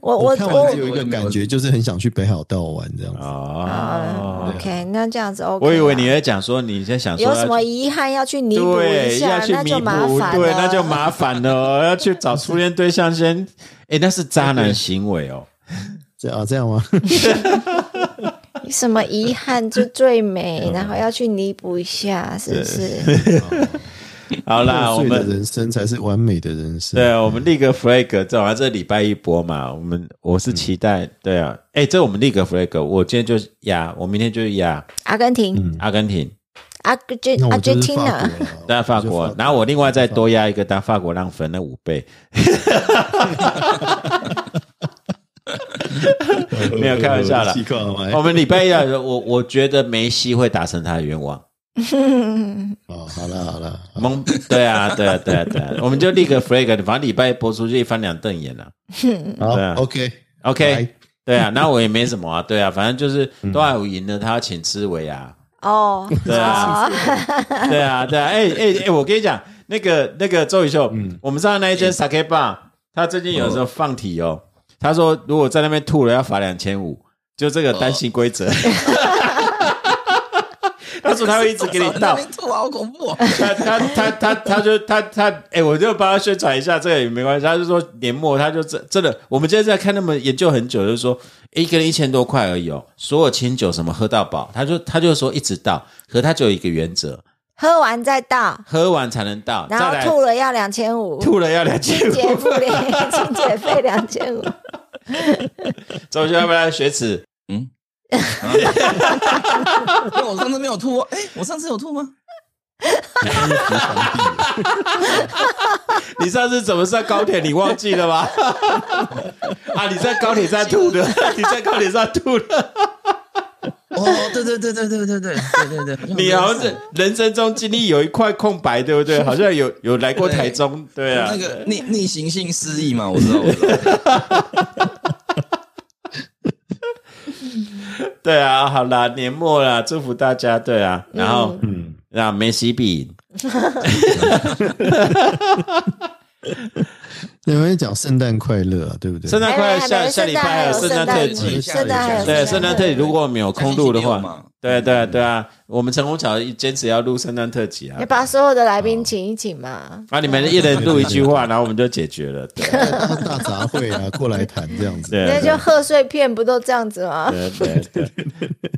我我看完只我有一个感觉，就是很想去北海道玩这样子。哦啊。，OK，那这样子 OK 啊。我以为你在讲说你在想说有什么遗憾要去弥补一下，那就麻，烦了。对，那就麻烦了哦，*laughs* 要去找初恋对象先，哎，那是渣男行为哦。*laughs* 这样啊，这样吗？*laughs* 什么遗憾就最美，嗯然后要去弥补一下，是不是？*laughs* 好啦，我们人生才是完美的人生。对，我们立个 flag，正好这礼拜一播嘛，我们我是期待，对啊，哎，这我们立个 flag，我今天就压，我明天就压。阿根廷，阿根廷，阿根廷，阿根廷啊，法国了。在法国，然后我另外再多压一个，当法国让分那五倍，*laughs* 没有开玩笑啦。*laughs* 我们礼拜一啊，我我觉得梅西会达成他的愿望。*laughs* 哦，好了好了，蒙对啊，对啊，对啊，对啊，我们就立个 flag，反正礼拜一播出就一翻两瞪眼了。*laughs* 好对啊，OK。OK，对啊，那我也没什么啊，对啊，反正就是多海武赢了，他要请吃维啊，哦，对啊，对啊，对啊，哎哎哎，我跟你讲，那个那个周宇秀，我们上次那一间 sake bar，他最近有时候放题哦，他说如果在那边吐了要罚两千五，就这个单行规则。*laughs* *laughs* 他说他会一直给你倒，吐好恐怖、哦。他他他他他就他他哎、我就帮他宣传一下，这个也没关系。他就说年末他就真真的，我们今天在看那么研究很久，就是说一个人一千多块而已哦，所有清酒什么喝到饱，他就他就说一直倒，可他就有一个原则，喝完再倒，喝完才能倒，然后吐了要两千五，吐了要两千清洁五。费清洁费两千五，*laughs* 周轩要不要来学耻？*laughs* 因为我上次没有吐哦，哎、我上次有吐吗？*laughs* 你上次怎么上高铁？你忘记了吗？*laughs* 啊，你在高铁站吐的，你在高铁站吐的。哦，对对对对对对对对对对，你好像是人生中经历有一块空白，对不对？好像有有来过台中，对啊，那个逆逆行性失忆嘛，我知道，我知道。*laughs* 对啊，好啦，年末啦，祝福大家，对啊，然后嗯，那梅西比 *laughs* 你们讲圣诞快乐啊，对不对？圣诞快乐，下下礼拜还有圣诞特辑，对，圣诞特辑，如果我们有空录的话，对啊对啊对啊，我们陈功桥坚持要录圣诞特辑啊你，把所有的来宾请一请嘛。啊，你们一人录一句话，然后我们就解决了。对啊 *laughs* 大杂烩啊，过来谈这样子。对啊那就贺岁片不都这样子吗？对对对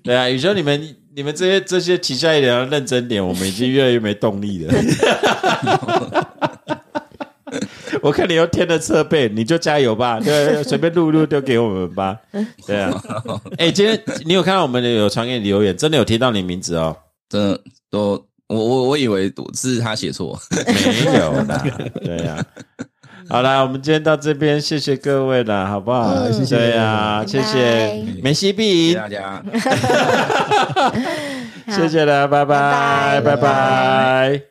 对啊！宇修，你们你们这些这些旗下艺人要认真点，我们已经越来越没动力了。*laughs* 我看你又添了设备，你就加油吧，*laughs* 对，随便录一录丢给我们吧。对啊，*laughs* 哎、今天你有看到我们的有传给你留言，真的有提到你名字哦？真的都我我我以为是他写错，没有啦，对呀、好啦，我们今天到这边，谢谢各位啦，好不好？嗯谢谢对呀、谢谢梅西谢币谢，大家。谢谢啦，拜拜，拜拜拜拜。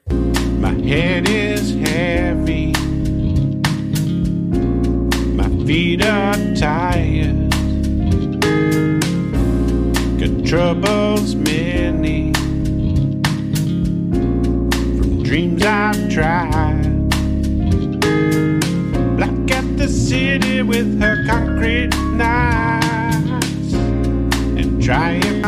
My head is heavy. Feet are tired. Got troubles many from dreams I've tried. Black at the city with her concrete knives and trying